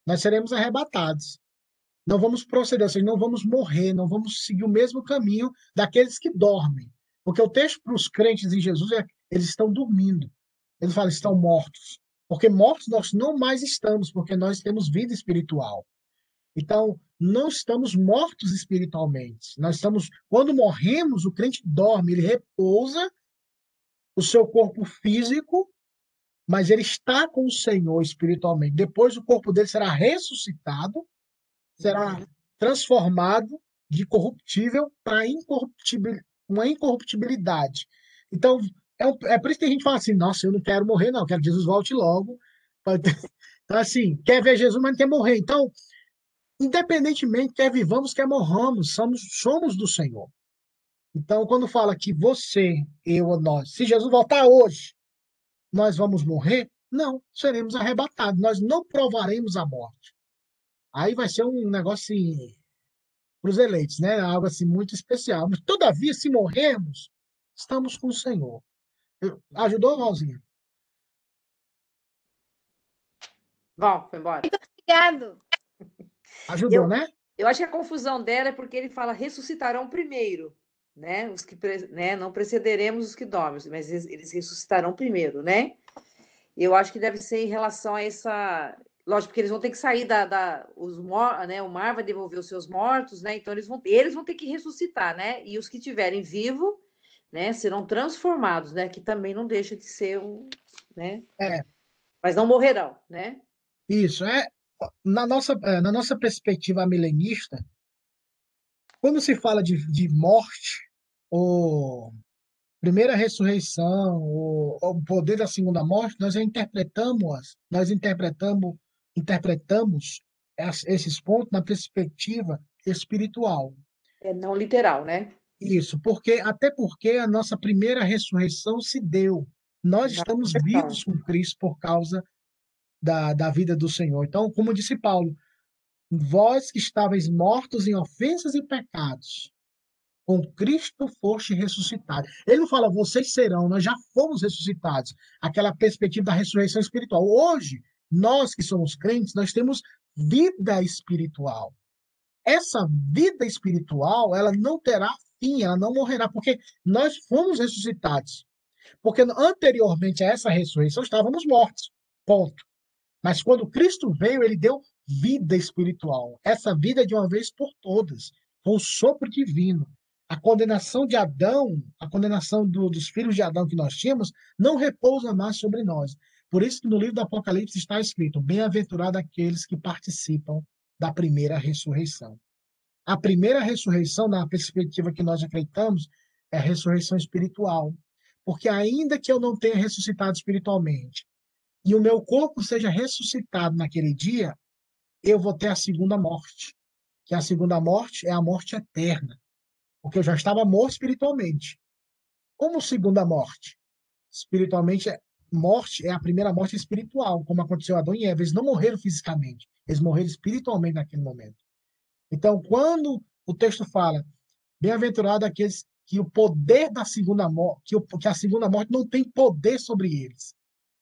nós seremos arrebatados. Não vamos proceder, ou seja, não vamos morrer, não vamos seguir o mesmo caminho daqueles que dormem. Porque o texto para os crentes em Jesus é eles estão dormindo. Ele fala, estão mortos. Porque mortos nós não mais estamos, porque nós temos vida espiritual. Então, não estamos mortos espiritualmente. Nós estamos, quando morremos, o crente dorme, ele repousa o seu corpo físico, mas ele está com o Senhor espiritualmente. Depois o corpo dele será ressuscitado, será transformado de corruptível para incorruptibilidade uma incorruptibilidade. Então, é, um, é por isso que a gente fala assim: nossa, eu não quero morrer, não, eu quero que Jesus volte logo. [LAUGHS] Então, [LAUGHS] assim, quer ver Jesus, mas não quer morrer. Então, independentemente, quer vivamos, quer morramos, somos, somos do Senhor. Então, quando fala que você, eu ou nós, se Jesus voltar hoje, nós vamos morrer, não, seremos arrebatados, nós não provaremos a morte. Aí vai ser um negócio assim, para os eleitos, né? Algo assim muito especial. Mas, todavia, se morrermos, estamos com o Senhor. Ajudou, Valzinha?
Bom, foi embora.
Muito obrigado.
Ajudou,
eu,
né?
Eu acho que a confusão dela é porque ele fala ressuscitarão primeiro, né? Os que né? não precederemos os que dormem, mas eles, eles ressuscitarão primeiro, né? Eu acho que deve ser em relação a essa Lógico que eles vão ter que sair da. da os, né, o mar vai devolver os seus mortos, né? Então eles vão, eles vão ter que ressuscitar, né? E os que tiverem vivo, né, serão transformados, né? Que também não deixa de ser um. Né?
É.
Mas não morrerão, né?
Isso, é. Na nossa, é, na nossa perspectiva milenista, quando se fala de, de morte, ou primeira ressurreição, ou, o poder da segunda morte, nós interpretamos, nós interpretamos interpretamos esses pontos na perspectiva espiritual.
É não literal, né?
Isso, porque até porque a nossa primeira ressurreição se deu. Nós estamos vivos com Cristo por causa da, da vida do Senhor. Então, como disse Paulo, vós que estáveis mortos em ofensas e pecados, com Cristo foste ressuscitados. Ele não fala, vocês serão, nós já fomos ressuscitados. Aquela perspectiva da ressurreição espiritual. Hoje, nós que somos crentes, nós temos vida espiritual. Essa vida espiritual, ela não terá fim, ela não morrerá, porque nós fomos ressuscitados. Porque anteriormente a essa ressurreição estávamos mortos. Ponto. Mas quando Cristo veio, ele deu vida espiritual. Essa vida de uma vez por todas, com o sopro divino. A condenação de Adão, a condenação do, dos filhos de Adão que nós tínhamos, não repousa mais sobre nós. Por isso que no livro do Apocalipse está escrito: Bem-aventurado aqueles que participam da primeira ressurreição. A primeira ressurreição, na perspectiva que nós acreditamos, é a ressurreição espiritual. Porque ainda que eu não tenha ressuscitado espiritualmente e o meu corpo seja ressuscitado naquele dia, eu vou ter a segunda morte. Que a segunda morte é a morte eterna. Porque eu já estava morto espiritualmente. Como segunda morte? Espiritualmente morte é a primeira morte espiritual, como aconteceu a Adão e Eva. Eles não morreram fisicamente, eles morreram espiritualmente naquele momento. Então, quando o texto fala, bem-aventurado aqueles que o poder da segunda morte, que, que a segunda morte não tem poder sobre eles.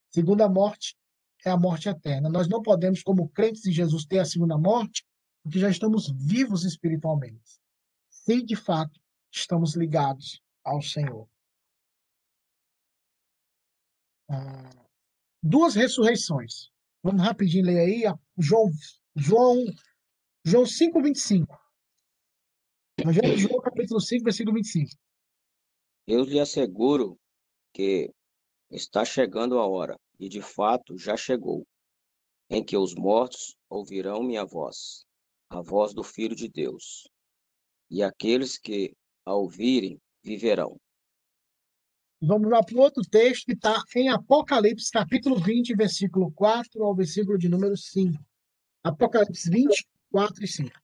Segunda morte é a morte eterna. Nós não podemos, como crentes em Jesus, ter a segunda morte, porque já estamos vivos espiritualmente. Se de fato estamos ligados ao Senhor. Duas ressurreições. Vamos rapidinho ler aí. João, João, João 5, 25. Evangelho de João, capítulo 5, versículo 25.
Eu lhe asseguro que está chegando a hora, e de fato já chegou, em que os mortos ouvirão minha voz, a voz do Filho de Deus. E aqueles que a ouvirem viverão.
Vamos lá para o outro texto que está em Apocalipse, capítulo 20, versículo 4 ao versículo de número 5. Apocalipse 20, 4 e 5.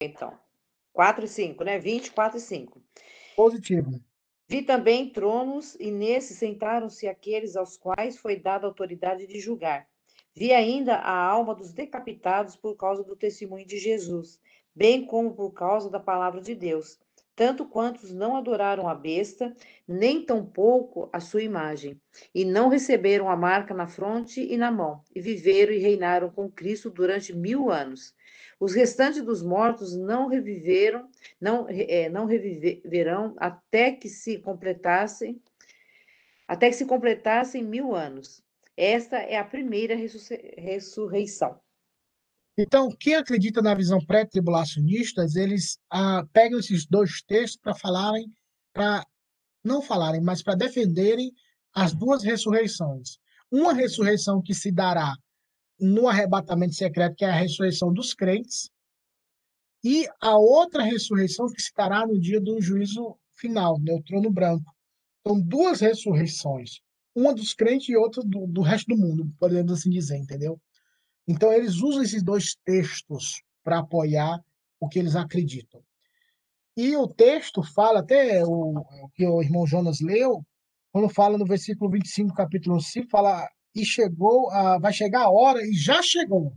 Então, 4 e 5, né? 20, 4 e 5.
Positivo.
Vi também tronos, e nesses sentaram-se aqueles aos quais foi dada a autoridade de julgar. Vi ainda a alma dos decapitados por causa do testemunho de Jesus, bem como por causa da palavra de Deus, tanto quantos não adoraram a besta, nem tampouco a sua imagem, e não receberam a marca na fronte e na mão, e viveram e reinaram com Cristo durante mil anos. Os restantes dos mortos não reviveram, não, é, não reviverão até que se completassem, até que se completassem mil anos. Esta é a primeira ressurreição.
Então, quem acredita na visão pré-tribulacionista, eles ah, pegam esses dois textos para falarem, para não falarem, mas para defenderem as duas ressurreições. Uma ressurreição que se dará no arrebatamento secreto, que é a ressurreição dos crentes, e a outra ressurreição que se dará no dia do juízo final, né, o trono branco. Então, duas ressurreições, uma dos crentes e outra do, do resto do mundo, podemos assim dizer, entendeu? Então, eles usam esses dois textos para apoiar o que eles acreditam. E o texto fala, até o, o que o irmão Jonas leu, quando fala no versículo 25, capítulo 5, fala e chegou, a, vai chegar a hora e já chegou.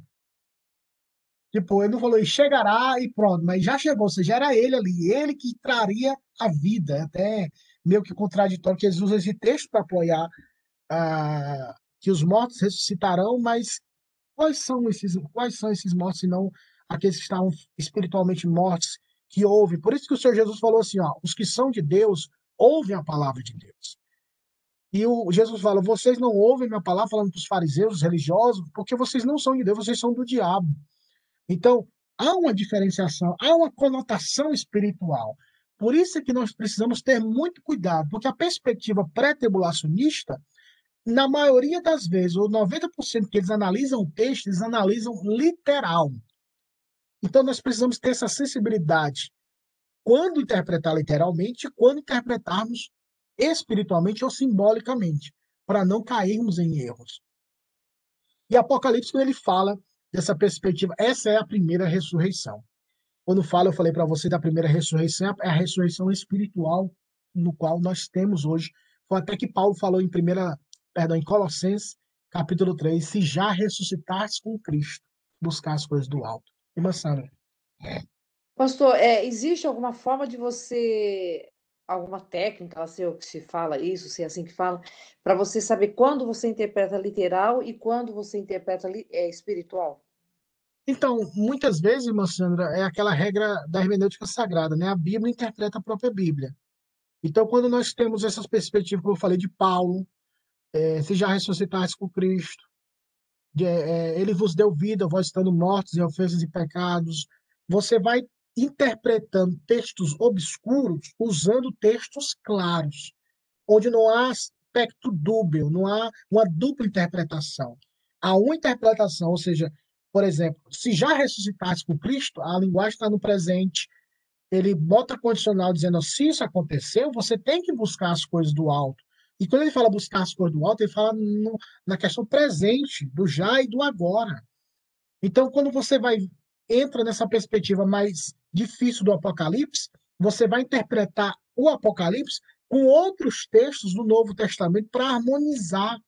Tipo, ele não falou e chegará e pronto, mas já chegou, ou seja, era ele ali, ele que traria a vida. É até meio que contraditório que eles usam esse texto para apoiar ah, que os mortos ressuscitarão, mas quais são esses, quais são esses mortos, se não aqueles que estavam espiritualmente mortos, que ouvem? Por isso que o Senhor Jesus falou assim: ó, os que são de Deus ouvem a palavra de Deus. E o Jesus fala: vocês não ouvem minha palavra falando para os fariseus, os religiosos, porque vocês não são de Deus, vocês são do diabo. Então, há uma diferenciação, há uma conotação espiritual. Por isso é que nós precisamos ter muito cuidado, porque a perspectiva pré-tribulacionista, na maioria das vezes, ou 90% que eles analisam o texto, eles analisam literal. Então, nós precisamos ter essa sensibilidade quando interpretar literalmente e quando interpretarmos espiritualmente ou simbolicamente, para não cairmos em erros. E Apocalipse, quando ele fala dessa perspectiva, essa é a primeira ressurreição. Quando fala, eu falei para você da primeira ressurreição, é a ressurreição espiritual no qual nós temos hoje. Foi até que Paulo falou em primeira, perdão, em Colossenses, capítulo 3, se já ressuscitaste com Cristo, buscar as coisas do alto. E Sandra?
Pastor, é, existe alguma forma de você alguma técnica, se, se fala isso, se é assim que fala, para você saber quando você interpreta literal e quando você interpreta é, espiritual?
Então, muitas vezes, irmã Sandra, é aquela regra da hermenêutica sagrada, né? A Bíblia interpreta a própria Bíblia. Então, quando nós temos essas perspectivas que eu falei de Paulo, é, se já ressuscitaste com Cristo, de, é, ele vos deu vida, vós estando mortos em ofensas e pecados, você vai interpretando textos obscuros usando textos claros, onde não há aspecto dúbio, não há uma dupla interpretação. Há uma interpretação, ou seja, por exemplo, se já ressuscitaste com Cristo, a linguagem está no presente, ele bota condicional dizendo, se isso aconteceu, você tem que buscar as coisas do alto. E quando ele fala buscar as coisas do alto, ele fala no, na questão presente, do já e do agora. Então, quando você vai entra nessa perspectiva mais difícil do Apocalipse, você vai interpretar o Apocalipse com outros textos do Novo Testamento para harmonizar,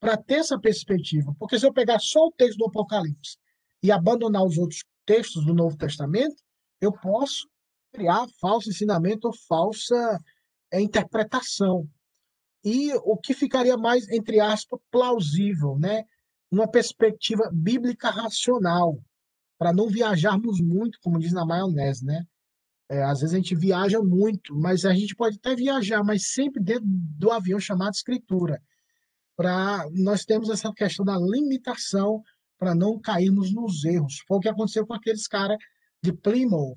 para ter essa perspectiva. Porque se eu pegar só o texto do Apocalipse e abandonar os outros textos do Novo Testamento, eu posso criar falso ensinamento ou falsa é, interpretação. E o que ficaria mais, entre aspas, plausível, né? Numa perspectiva bíblica racional, para não viajarmos muito, como diz na maionese, né? É, às vezes a gente viaja muito, mas a gente pode até viajar, mas sempre dentro do avião chamado escritura. Para nós temos essa questão da limitação para não cairmos nos erros. Foi o que aconteceu com aqueles caras de Plymouth,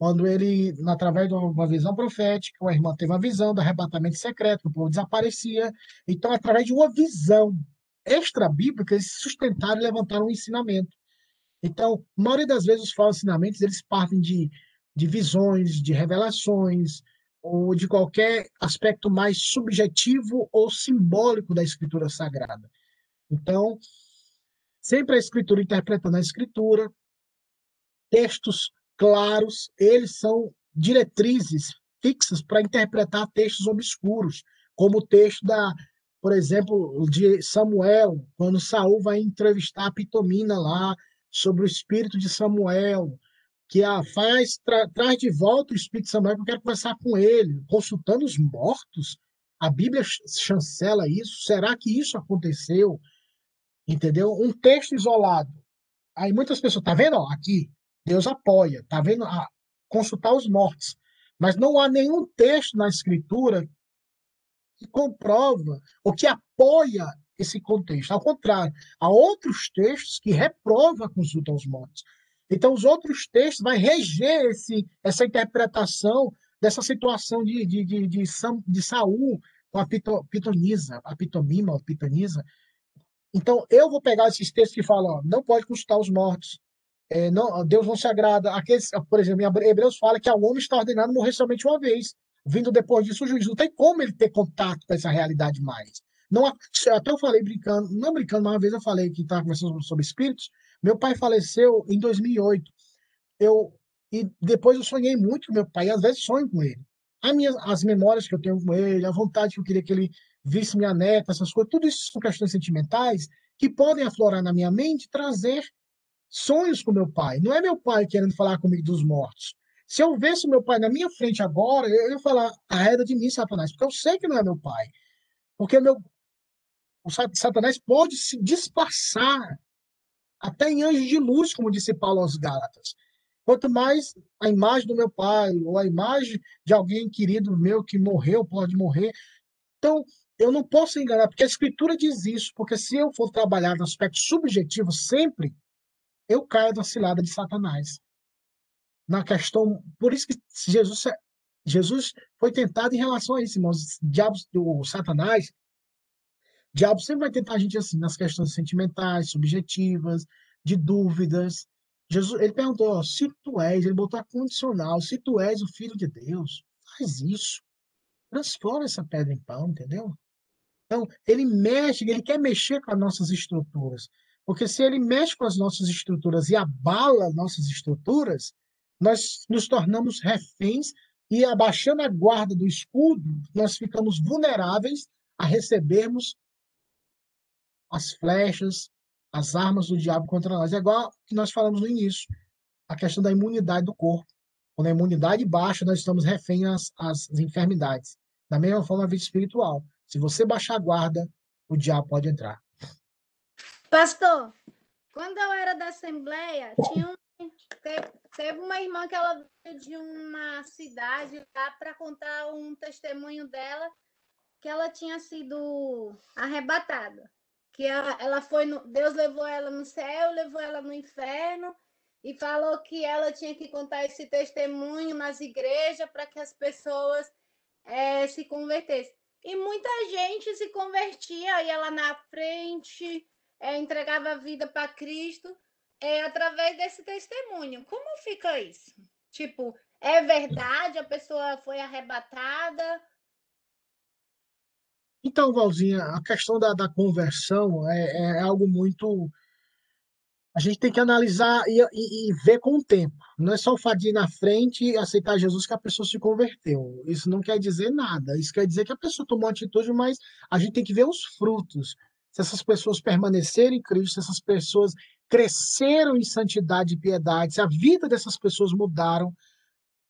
quando ele, através de uma visão profética, a irmã teve uma visão do arrebatamento secreto, o povo desaparecia. Então, através de uma visão extra-bíblica, eles sustentaram e levantaram um ensinamento. Então, a maioria das vezes, os falsos ensinamentos, eles partem de, de visões, de revelações, ou de qualquer aspecto mais subjetivo ou simbólico da escritura sagrada. Então, sempre a escritura interpretando a escritura, textos claros, eles são diretrizes fixas para interpretar textos obscuros, como o texto da, por exemplo, de Samuel, quando Saul vai entrevistar a Pitomina lá sobre o espírito de Samuel, que a faz tra, traz de volta o espírito de Samuel, que eu quero conversar com ele, consultando os mortos. A Bíblia chancela isso. Será que isso aconteceu? Entendeu? Um texto isolado. Aí muitas pessoas, tá vendo? Ó, aqui, Deus apoia, tá vendo? Ah, consultar os mortos. Mas não há nenhum texto na Escritura que comprova ou que apoia esse contexto. Ao contrário, há outros textos que reprovam a consulta aos mortos. Então, os outros textos vão reger esse, essa interpretação dessa situação de, de, de, de, de Saul com a pito, pitonisa, a pitomima, a pitonisa. Então, eu vou pegar esses textos que falam, ó, não pode consultar os mortos, é, não, Deus não se agrada. Aqueles, por exemplo, em Hebreus fala que ao homem está ordenado morrer somente uma vez. Vindo depois disso, o juiz não tem como ele ter contato com essa realidade mais. Não, até eu falei brincando, não brincando, mas uma vez eu falei que estava conversando sobre espíritos. Meu pai faleceu em 2008. Eu, e depois eu sonhei muito com meu pai, e às vezes sonho com ele. As, minhas, as memórias que eu tenho com ele, a vontade que eu queria que ele visse minha neta, essas coisas, tudo isso são questões sentimentais que podem aflorar na minha mente trazer sonhos com meu pai. Não é meu pai querendo falar comigo dos mortos. Se eu visse meu pai na minha frente agora, eu ia falar, arreda de mim, Satanás, porque eu sei que não é meu pai. Porque meu, o Satanás pode se disfarçar até em anjo de luz, como disse Paulo aos Gálatas. Quanto mais a imagem do meu pai, ou a imagem de alguém querido meu que morreu, pode morrer. Então, eu não posso enganar, porque a Escritura diz isso, porque se eu for trabalhar no aspecto subjetivo sempre, eu caio na cilada de Satanás. Na questão, por isso que Jesus, Jesus foi tentado em relação a isso, irmãos. Diabos, o Satanás, o diabo sempre vai tentar a gente assim, nas questões sentimentais, subjetivas, de dúvidas. Jesus, ele perguntou, se tu és, ele botou a condicional, se tu és o filho de Deus, faz isso. Transforma essa pedra em pão, entendeu? Então, ele mexe, ele quer mexer com as nossas estruturas. Porque se ele mexe com as nossas estruturas e abala nossas estruturas, nós nos tornamos reféns e, abaixando a guarda do escudo, nós ficamos vulneráveis a recebermos as flechas, as armas do diabo contra nós. É igual que nós falamos no início, a questão da imunidade do corpo. Quando a imunidade baixa, nós estamos reféns às, às enfermidades. Da mesma forma, a vida espiritual. Se você baixar a guarda, o diabo pode entrar.
Pastor, quando eu era da Assembleia, tinha um, teve, uma irmã que ela veio de uma cidade lá para contar um testemunho dela que ela tinha sido arrebatada. Que ela, ela foi no, Deus levou ela no céu, levou ela no inferno e falou que ela tinha que contar esse testemunho nas igrejas para que as pessoas é, se convertessem. E muita gente se convertia, ia lá na frente, é, entregava a vida para Cristo é, através desse testemunho. Como fica isso? Tipo, é verdade? A pessoa foi arrebatada?
Então, Valzinha, a questão da, da conversão é, é algo muito. A gente tem que analisar e, e, e, ver com o tempo. Não é só o fato de ir na frente e aceitar Jesus que a pessoa se converteu. Isso não quer dizer nada. Isso quer dizer que a pessoa tomou atitude, mas a gente tem que ver os frutos se essas pessoas permanecerem em Cristo, se essas pessoas cresceram em santidade e piedade, se a vida dessas pessoas mudaram.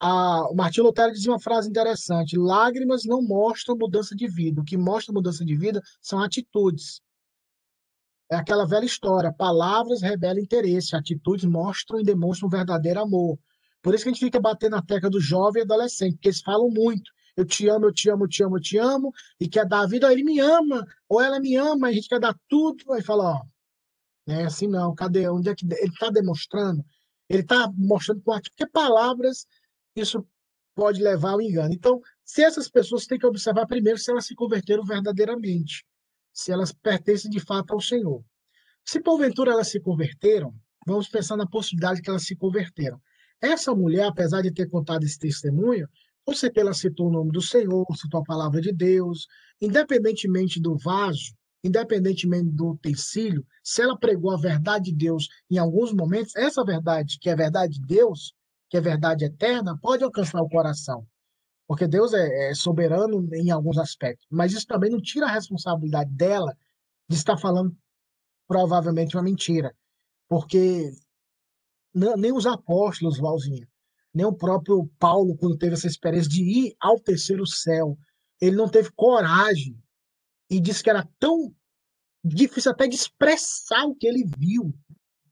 O Martinho Lutero dizia uma frase interessante: lágrimas não mostram mudança de vida. O que mostra mudança de vida são atitudes. É aquela velha história: palavras revelam interesse, atitudes mostram e demonstram um verdadeiro amor. Por isso que a gente fica batendo na tecla do jovem e adolescente, porque eles falam muito. Eu te amo, eu te amo, eu te amo, eu te amo, e quer dar a vida, ele me ama, ou ela me ama, a gente quer dar tudo, aí fala, ó, é assim não, cadê? Onde é que ele está demonstrando? Ele está mostrando com porque palavras, isso pode levar ao engano. Então, se essas pessoas têm que observar primeiro se elas se converteram verdadeiramente se elas pertencem de fato ao Senhor. Se porventura elas se converteram, vamos pensar na possibilidade que elas se converteram. Essa mulher, apesar de ter contado esse testemunho, com certeza ela citou o nome do Senhor, citou a palavra de Deus, independentemente do vaso, independentemente do utensílio, se ela pregou a verdade de Deus em alguns momentos, essa verdade, que é verdade de Deus, que é verdade eterna, pode alcançar o coração. Porque Deus é, é, soberano em alguns aspectos, mas isso também não tira a responsabilidade dela de estar falando provavelmente uma mentira, porque nem os apóstolos, Valzinha, nem o próprio Paulo, quando teve essa experiência de ir ao terceiro céu, ele não teve coragem e disse que era tão difícil até de expressar o que ele viu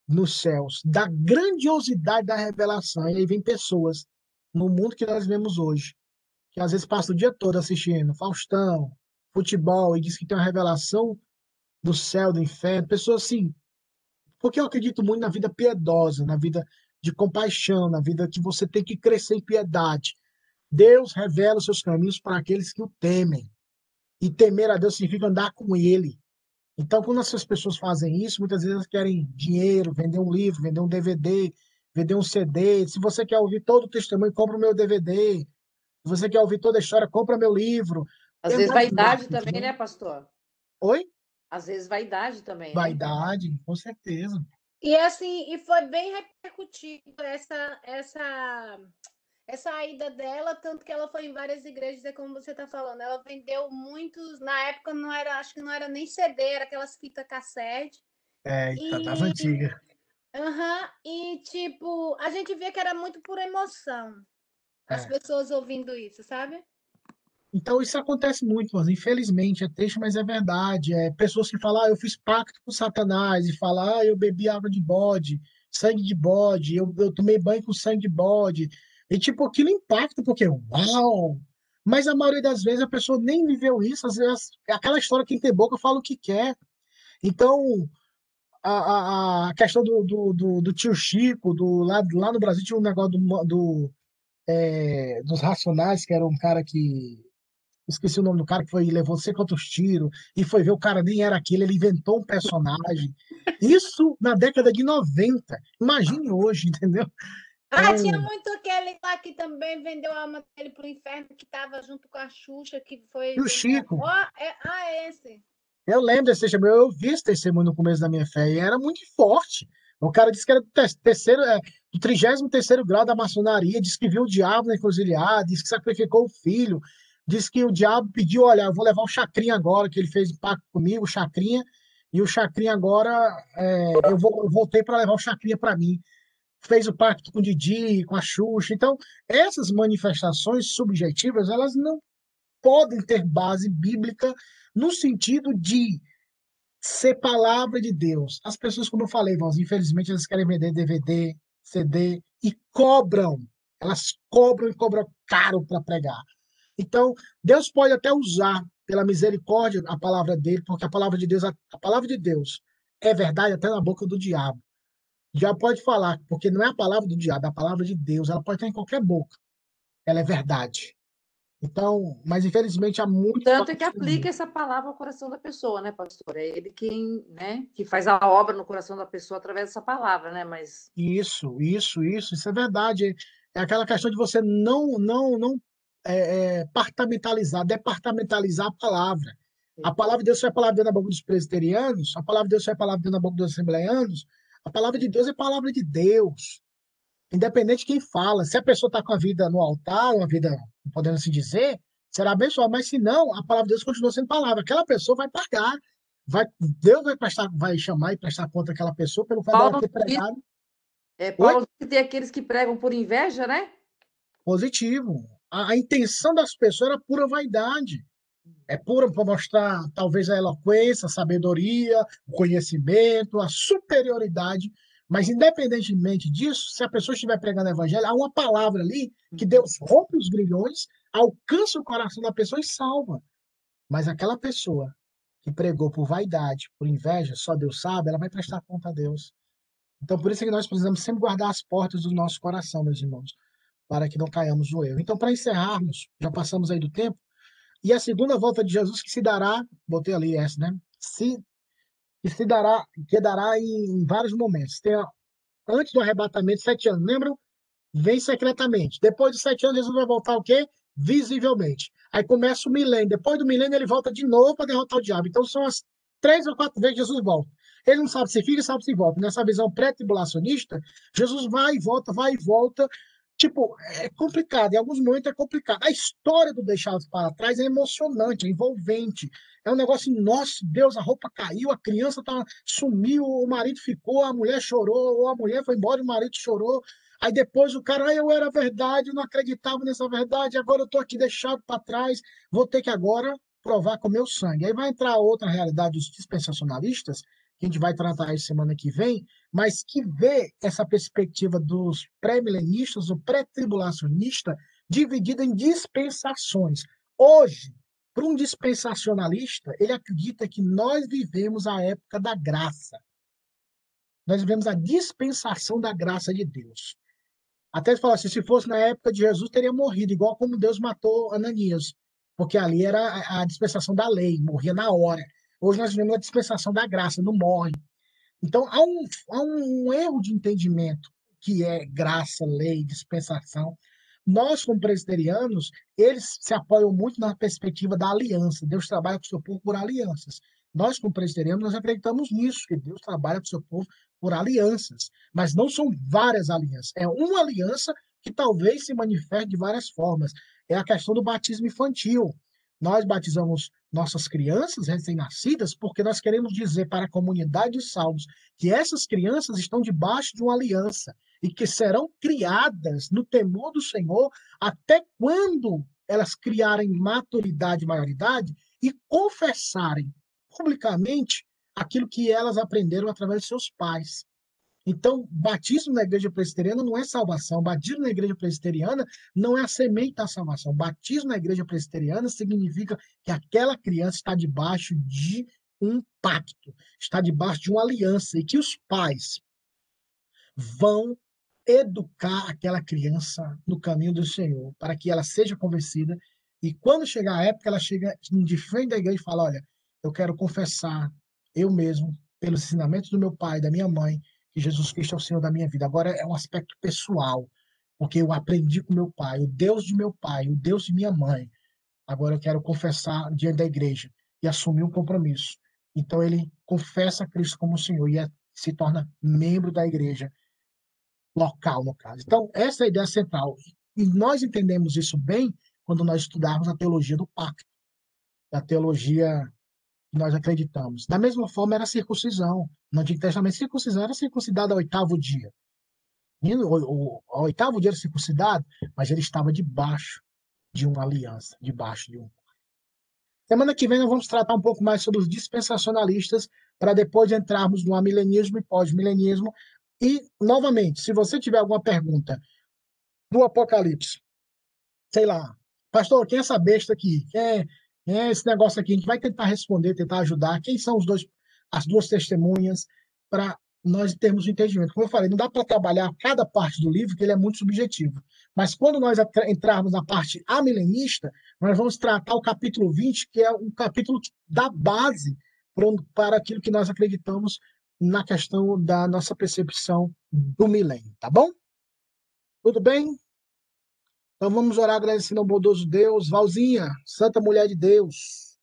nos céus, da grandiosidade da revelação. E aí vem pessoas no mundo que nós vemos hoje, que às vezes passa o dia todo assistindo Faustão, futebol, e diz que tem uma revelação do céu, do inferno, pessoas assim. Porque eu acredito muito na vida piedosa, na vida de compaixão, na vida que você tem que crescer em piedade. Deus revela os seus caminhos para aqueles que o temem. E temer a Deus significa andar com Ele. Então, quando essas pessoas fazem isso, muitas vezes elas querem dinheiro, vender um livro, vender um DVD, vender um CD. Se você quer ouvir todo o testemunho, compra o meu DVD você quer ouvir toda a história, compra meu livro.
Às é vezes vaidade também, né, pastor?
Oi?
Às vezes vaidade também.
Né? Vaidade, né? com certeza.
E assim, e foi bem repercutido essa essa essa ida dela, tanto que ela foi em várias igrejas, é como você está falando, ela vendeu muitos, na época não era, acho que não era nem CD, era aquelas fitas cassete.
É, e... tava antiga.
Aham, e tipo, a gente vê que era muito por emoção as é. pessoas ouvindo isso, sabe?
Então, isso acontece muito, mas infelizmente, é triste, mas é verdade. É pessoas que falam, ah, eu fiz pacto com Satanás, e falam, ah, eu bebi água de bode, sangue de bode, eu, eu tomei banho com sangue de bode. E, tipo, aquilo impacta, porque, uau! Mas a maioria das vezes a pessoa nem viveu isso, às vezes, aquela história que tem boca fala o que quer. Então, a, a, a questão do, do, do, do, tio Chico, do, lá, lá no Brasil tinha um negócio do, do é, dos Racionais, que era um cara que. Esqueci o nome do cara que foi levou sei quantos tiros e foi ver o cara nem era aquele, ele inventou um personagem. Isso na década de 90. Imagine hoje, entendeu?
Ah, então, tinha muito aquele lá que também vendeu a alma dele pro inferno, que estava junto com a Xuxa, que foi.
E o Chico.
Oh, é, ah, esse.
Eu lembro desse testemunho, eu vi esse testemunho no começo da minha fé, e era muito forte. O cara disse que era do terceiro, é, do 33 grau da maçonaria, disse que viu o diabo na encruzilhada, disse que sacrificou o filho, disse que o diabo pediu, olha, eu vou levar o Chacrinha agora, que ele fez pacto comigo, o Chacrinha, e o Chacrinha agora, é, eu, vou, eu voltei para levar o Chacrinha para mim. Fez o pacto com o Didi, com a Xuxa. Então, essas manifestações subjetivas, elas não podem ter base bíblica no sentido de ser palavra de Deus. As pessoas, como eu falei, infelizmente, elas querem vender DVD, CD e cobram. Elas cobram e cobram caro para pregar. Então, Deus pode até usar pela misericórdia a palavra dele, porque a palavra de Deus, a, a palavra de Deus é verdade até na boca do diabo. Diabo pode falar, porque não é a palavra do diabo, é a palavra de Deus. Ela pode estar em qualquer boca. Ela é verdade. Então, mas infelizmente há muito.
Tanto é que aplica essa palavra ao coração da pessoa, né, pastor? É ele quem, né, que faz a obra no coração da pessoa através dessa palavra, né? Mas
isso, isso, isso, isso é verdade. É aquela questão de você não, não, não é, é, partamentalizar, departamentalizar a palavra. A palavra de Deus é palavra de Deus na boca dos presbiterianos, a palavra de Deus é palavra de Deus na boca dos assembleianos, a palavra de Deus é palavra de Deus. Independente de quem fala. Se a pessoa está com a vida no altar, uma vida podemos assim dizer, será abençoado. Mas se não, a palavra de Deus continua sendo palavra. Aquela pessoa vai pagar, vai, Deus vai prestar, vai chamar e prestar conta aquela pessoa pelo fato
Paulo
dela ter pregado
É, Paulo que tem aqueles que pregam por inveja, né?
positivo. A, a intenção das pessoas era pura vaidade. É pura para mostrar, talvez, a eloquência, a sabedoria, o conhecimento, a superioridade. Mas, independentemente disso, se a pessoa estiver pregando o evangelho, há uma palavra ali que Deus rompe os grilhões, alcança o coração da pessoa e salva. Mas aquela pessoa que pregou por vaidade, por inveja, só Deus sabe, ela vai prestar conta a Deus. Então, por isso é que nós precisamos sempre guardar as portas do nosso coração, meus irmãos, para que não caiamos no erro. Então, para encerrarmos, já passamos aí do tempo, e a segunda volta de Jesus que se dará, botei ali essa, né? Se, que se dará, que dará em, em vários momentos. Tem, antes do arrebatamento, sete anos, lembram? Vem secretamente. Depois de sete anos, Jesus vai voltar o quê? Visivelmente. Aí começa o milênio. Depois do milênio, ele volta de novo para derrotar o diabo. Então, são as três ou quatro vezes Jesus volta. Ele não sabe se fica, sabe se volta. Nessa visão pré-tribulacionista, Jesus vai e volta, vai e volta. Tipo, é complicado. Em alguns momentos é complicado. A história do Deixados para Trás é emocionante, é envolvente. É um negócio, nossa, Deus, a roupa caiu, a criança tá, sumiu, o marido ficou, a mulher chorou, ou a mulher foi embora e o marido chorou. Aí depois o cara, ah, eu era verdade, eu não acreditava nessa verdade, agora eu tô aqui deixado para trás, vou ter que agora provar com meu sangue. Aí vai entrar outra realidade dos dispensacionalistas, que a gente vai tratar aí semana que vem, mas que vê essa perspectiva dos pré-milenistas, o pré-tribulacionista, dividida em dispensações. Hoje, para um dispensacionalista, ele acredita que nós vivemos a época da graça. Nós vivemos a dispensação da graça de Deus. Até ele fala assim, se fosse na época de Jesus, teria morrido, igual como Deus matou Ananias, porque ali era a- a dispensação da lei, morria na hora. Hoje nós vivemos a dispensação da graça, não morre. Então, há um, há um erro de entendimento que é graça, lei, dispensação. Nós, como presbiterianos, eles se apoiam muito na perspectiva da aliança. Deus trabalha com o seu povo por alianças. Nós, como presbiterianos, nós acreditamos nisso, que Deus trabalha com o seu povo por alianças. Mas não são várias alianças. É uma aliança que talvez se manifeste de várias formas. É a questão do batismo infantil. Nós batizamos nossas crianças recém-nascidas porque nós queremos dizer para a comunidade de salvos que essas crianças estão debaixo de uma aliança e que serão criadas no temor do Senhor até quando elas criarem maturidade e maioridade e confessarem publicamente aquilo que elas aprenderam através de seus pais. Então, batismo na igreja presbiteriana não é salvação. Batismo na igreja presbiteriana não é a semente da salvação. Batismo na igreja presbiteriana significa que aquela criança está debaixo de um pacto, está debaixo de uma aliança e que os pais vão educar aquela criança no caminho do Senhor, para que ela seja convencida e quando chegar a época ela chega de frente da igreja e fala: "Olha, eu quero confessar eu mesmo pelos ensinamentos do meu pai, da minha mãe, que Jesus Cristo é o Senhor da minha vida. Agora é um aspecto pessoal, porque eu aprendi com meu pai, o Deus de meu pai, o Deus de minha mãe. Agora eu quero confessar diante da igreja e assumir um compromisso. Então ele confessa Cristo como Senhor e é, se torna membro da igreja local, no caso. Então, essa é a ideia central. E nós entendemos isso bem quando nós estudarmos a teologia do pacto, a teologia que nós acreditamos. Da mesma forma, era a circuncisão. No Antigo Testamento, circuncisão era circuncidado ao oitavo dia. O, ao oitavo dia era circuncidado, mas ele estava debaixo de uma aliança, debaixo de um. Semana que vem nós vamos tratar um pouco mais sobre os dispensacionalistas, para depois entrarmos no amilenismo e pós-milenismo. E, novamente, se você tiver alguma pergunta do Apocalipse, sei lá, pastor, quem é essa besta aqui? Quem é, é esse negócio aqui? A gente vai tentar responder, tentar ajudar. Quem são os dois, as duas testemunhas, para nós termos um entendimento. Como eu falei, não dá para trabalhar cada parte do livro, que ele é muito subjetivo. Mas quando nós entrarmos na parte amilenista, nós vamos tratar o capítulo 20, que é um capítulo da base para aquilo que nós acreditamos na questão da nossa percepção do milênio, tá bom? Tudo bem? Então vamos orar agradecendo ao bondoso Deus. Valzinha, Santa Mulher de Deus.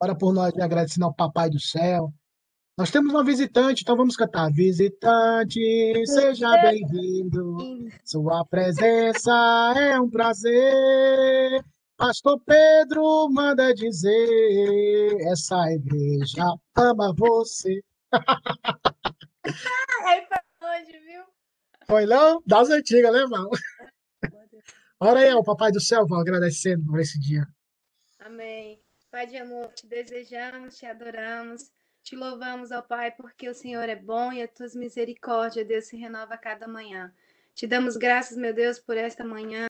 Ora por nós e agradecendo ao Papai do Céu. Nós temos uma visitante, então vamos cantar. Visitante, seja bem-vindo. Sua presença é um prazer. Pastor Pedro manda dizer: essa igreja ama você. [LAUGHS]
Aí foi hoje, viu?
Foi não? Das antigas, né, irmão? Ora aí, ó, Papai do Céu, agradecendo por esse dia.
Amém. Pai de amor, te desejamos, te adoramos, te louvamos, ó Pai, porque o Senhor é bom e as tuas misericórdias, Deus, se renova a cada manhã. Te damos graças, meu Deus, por esta manhã.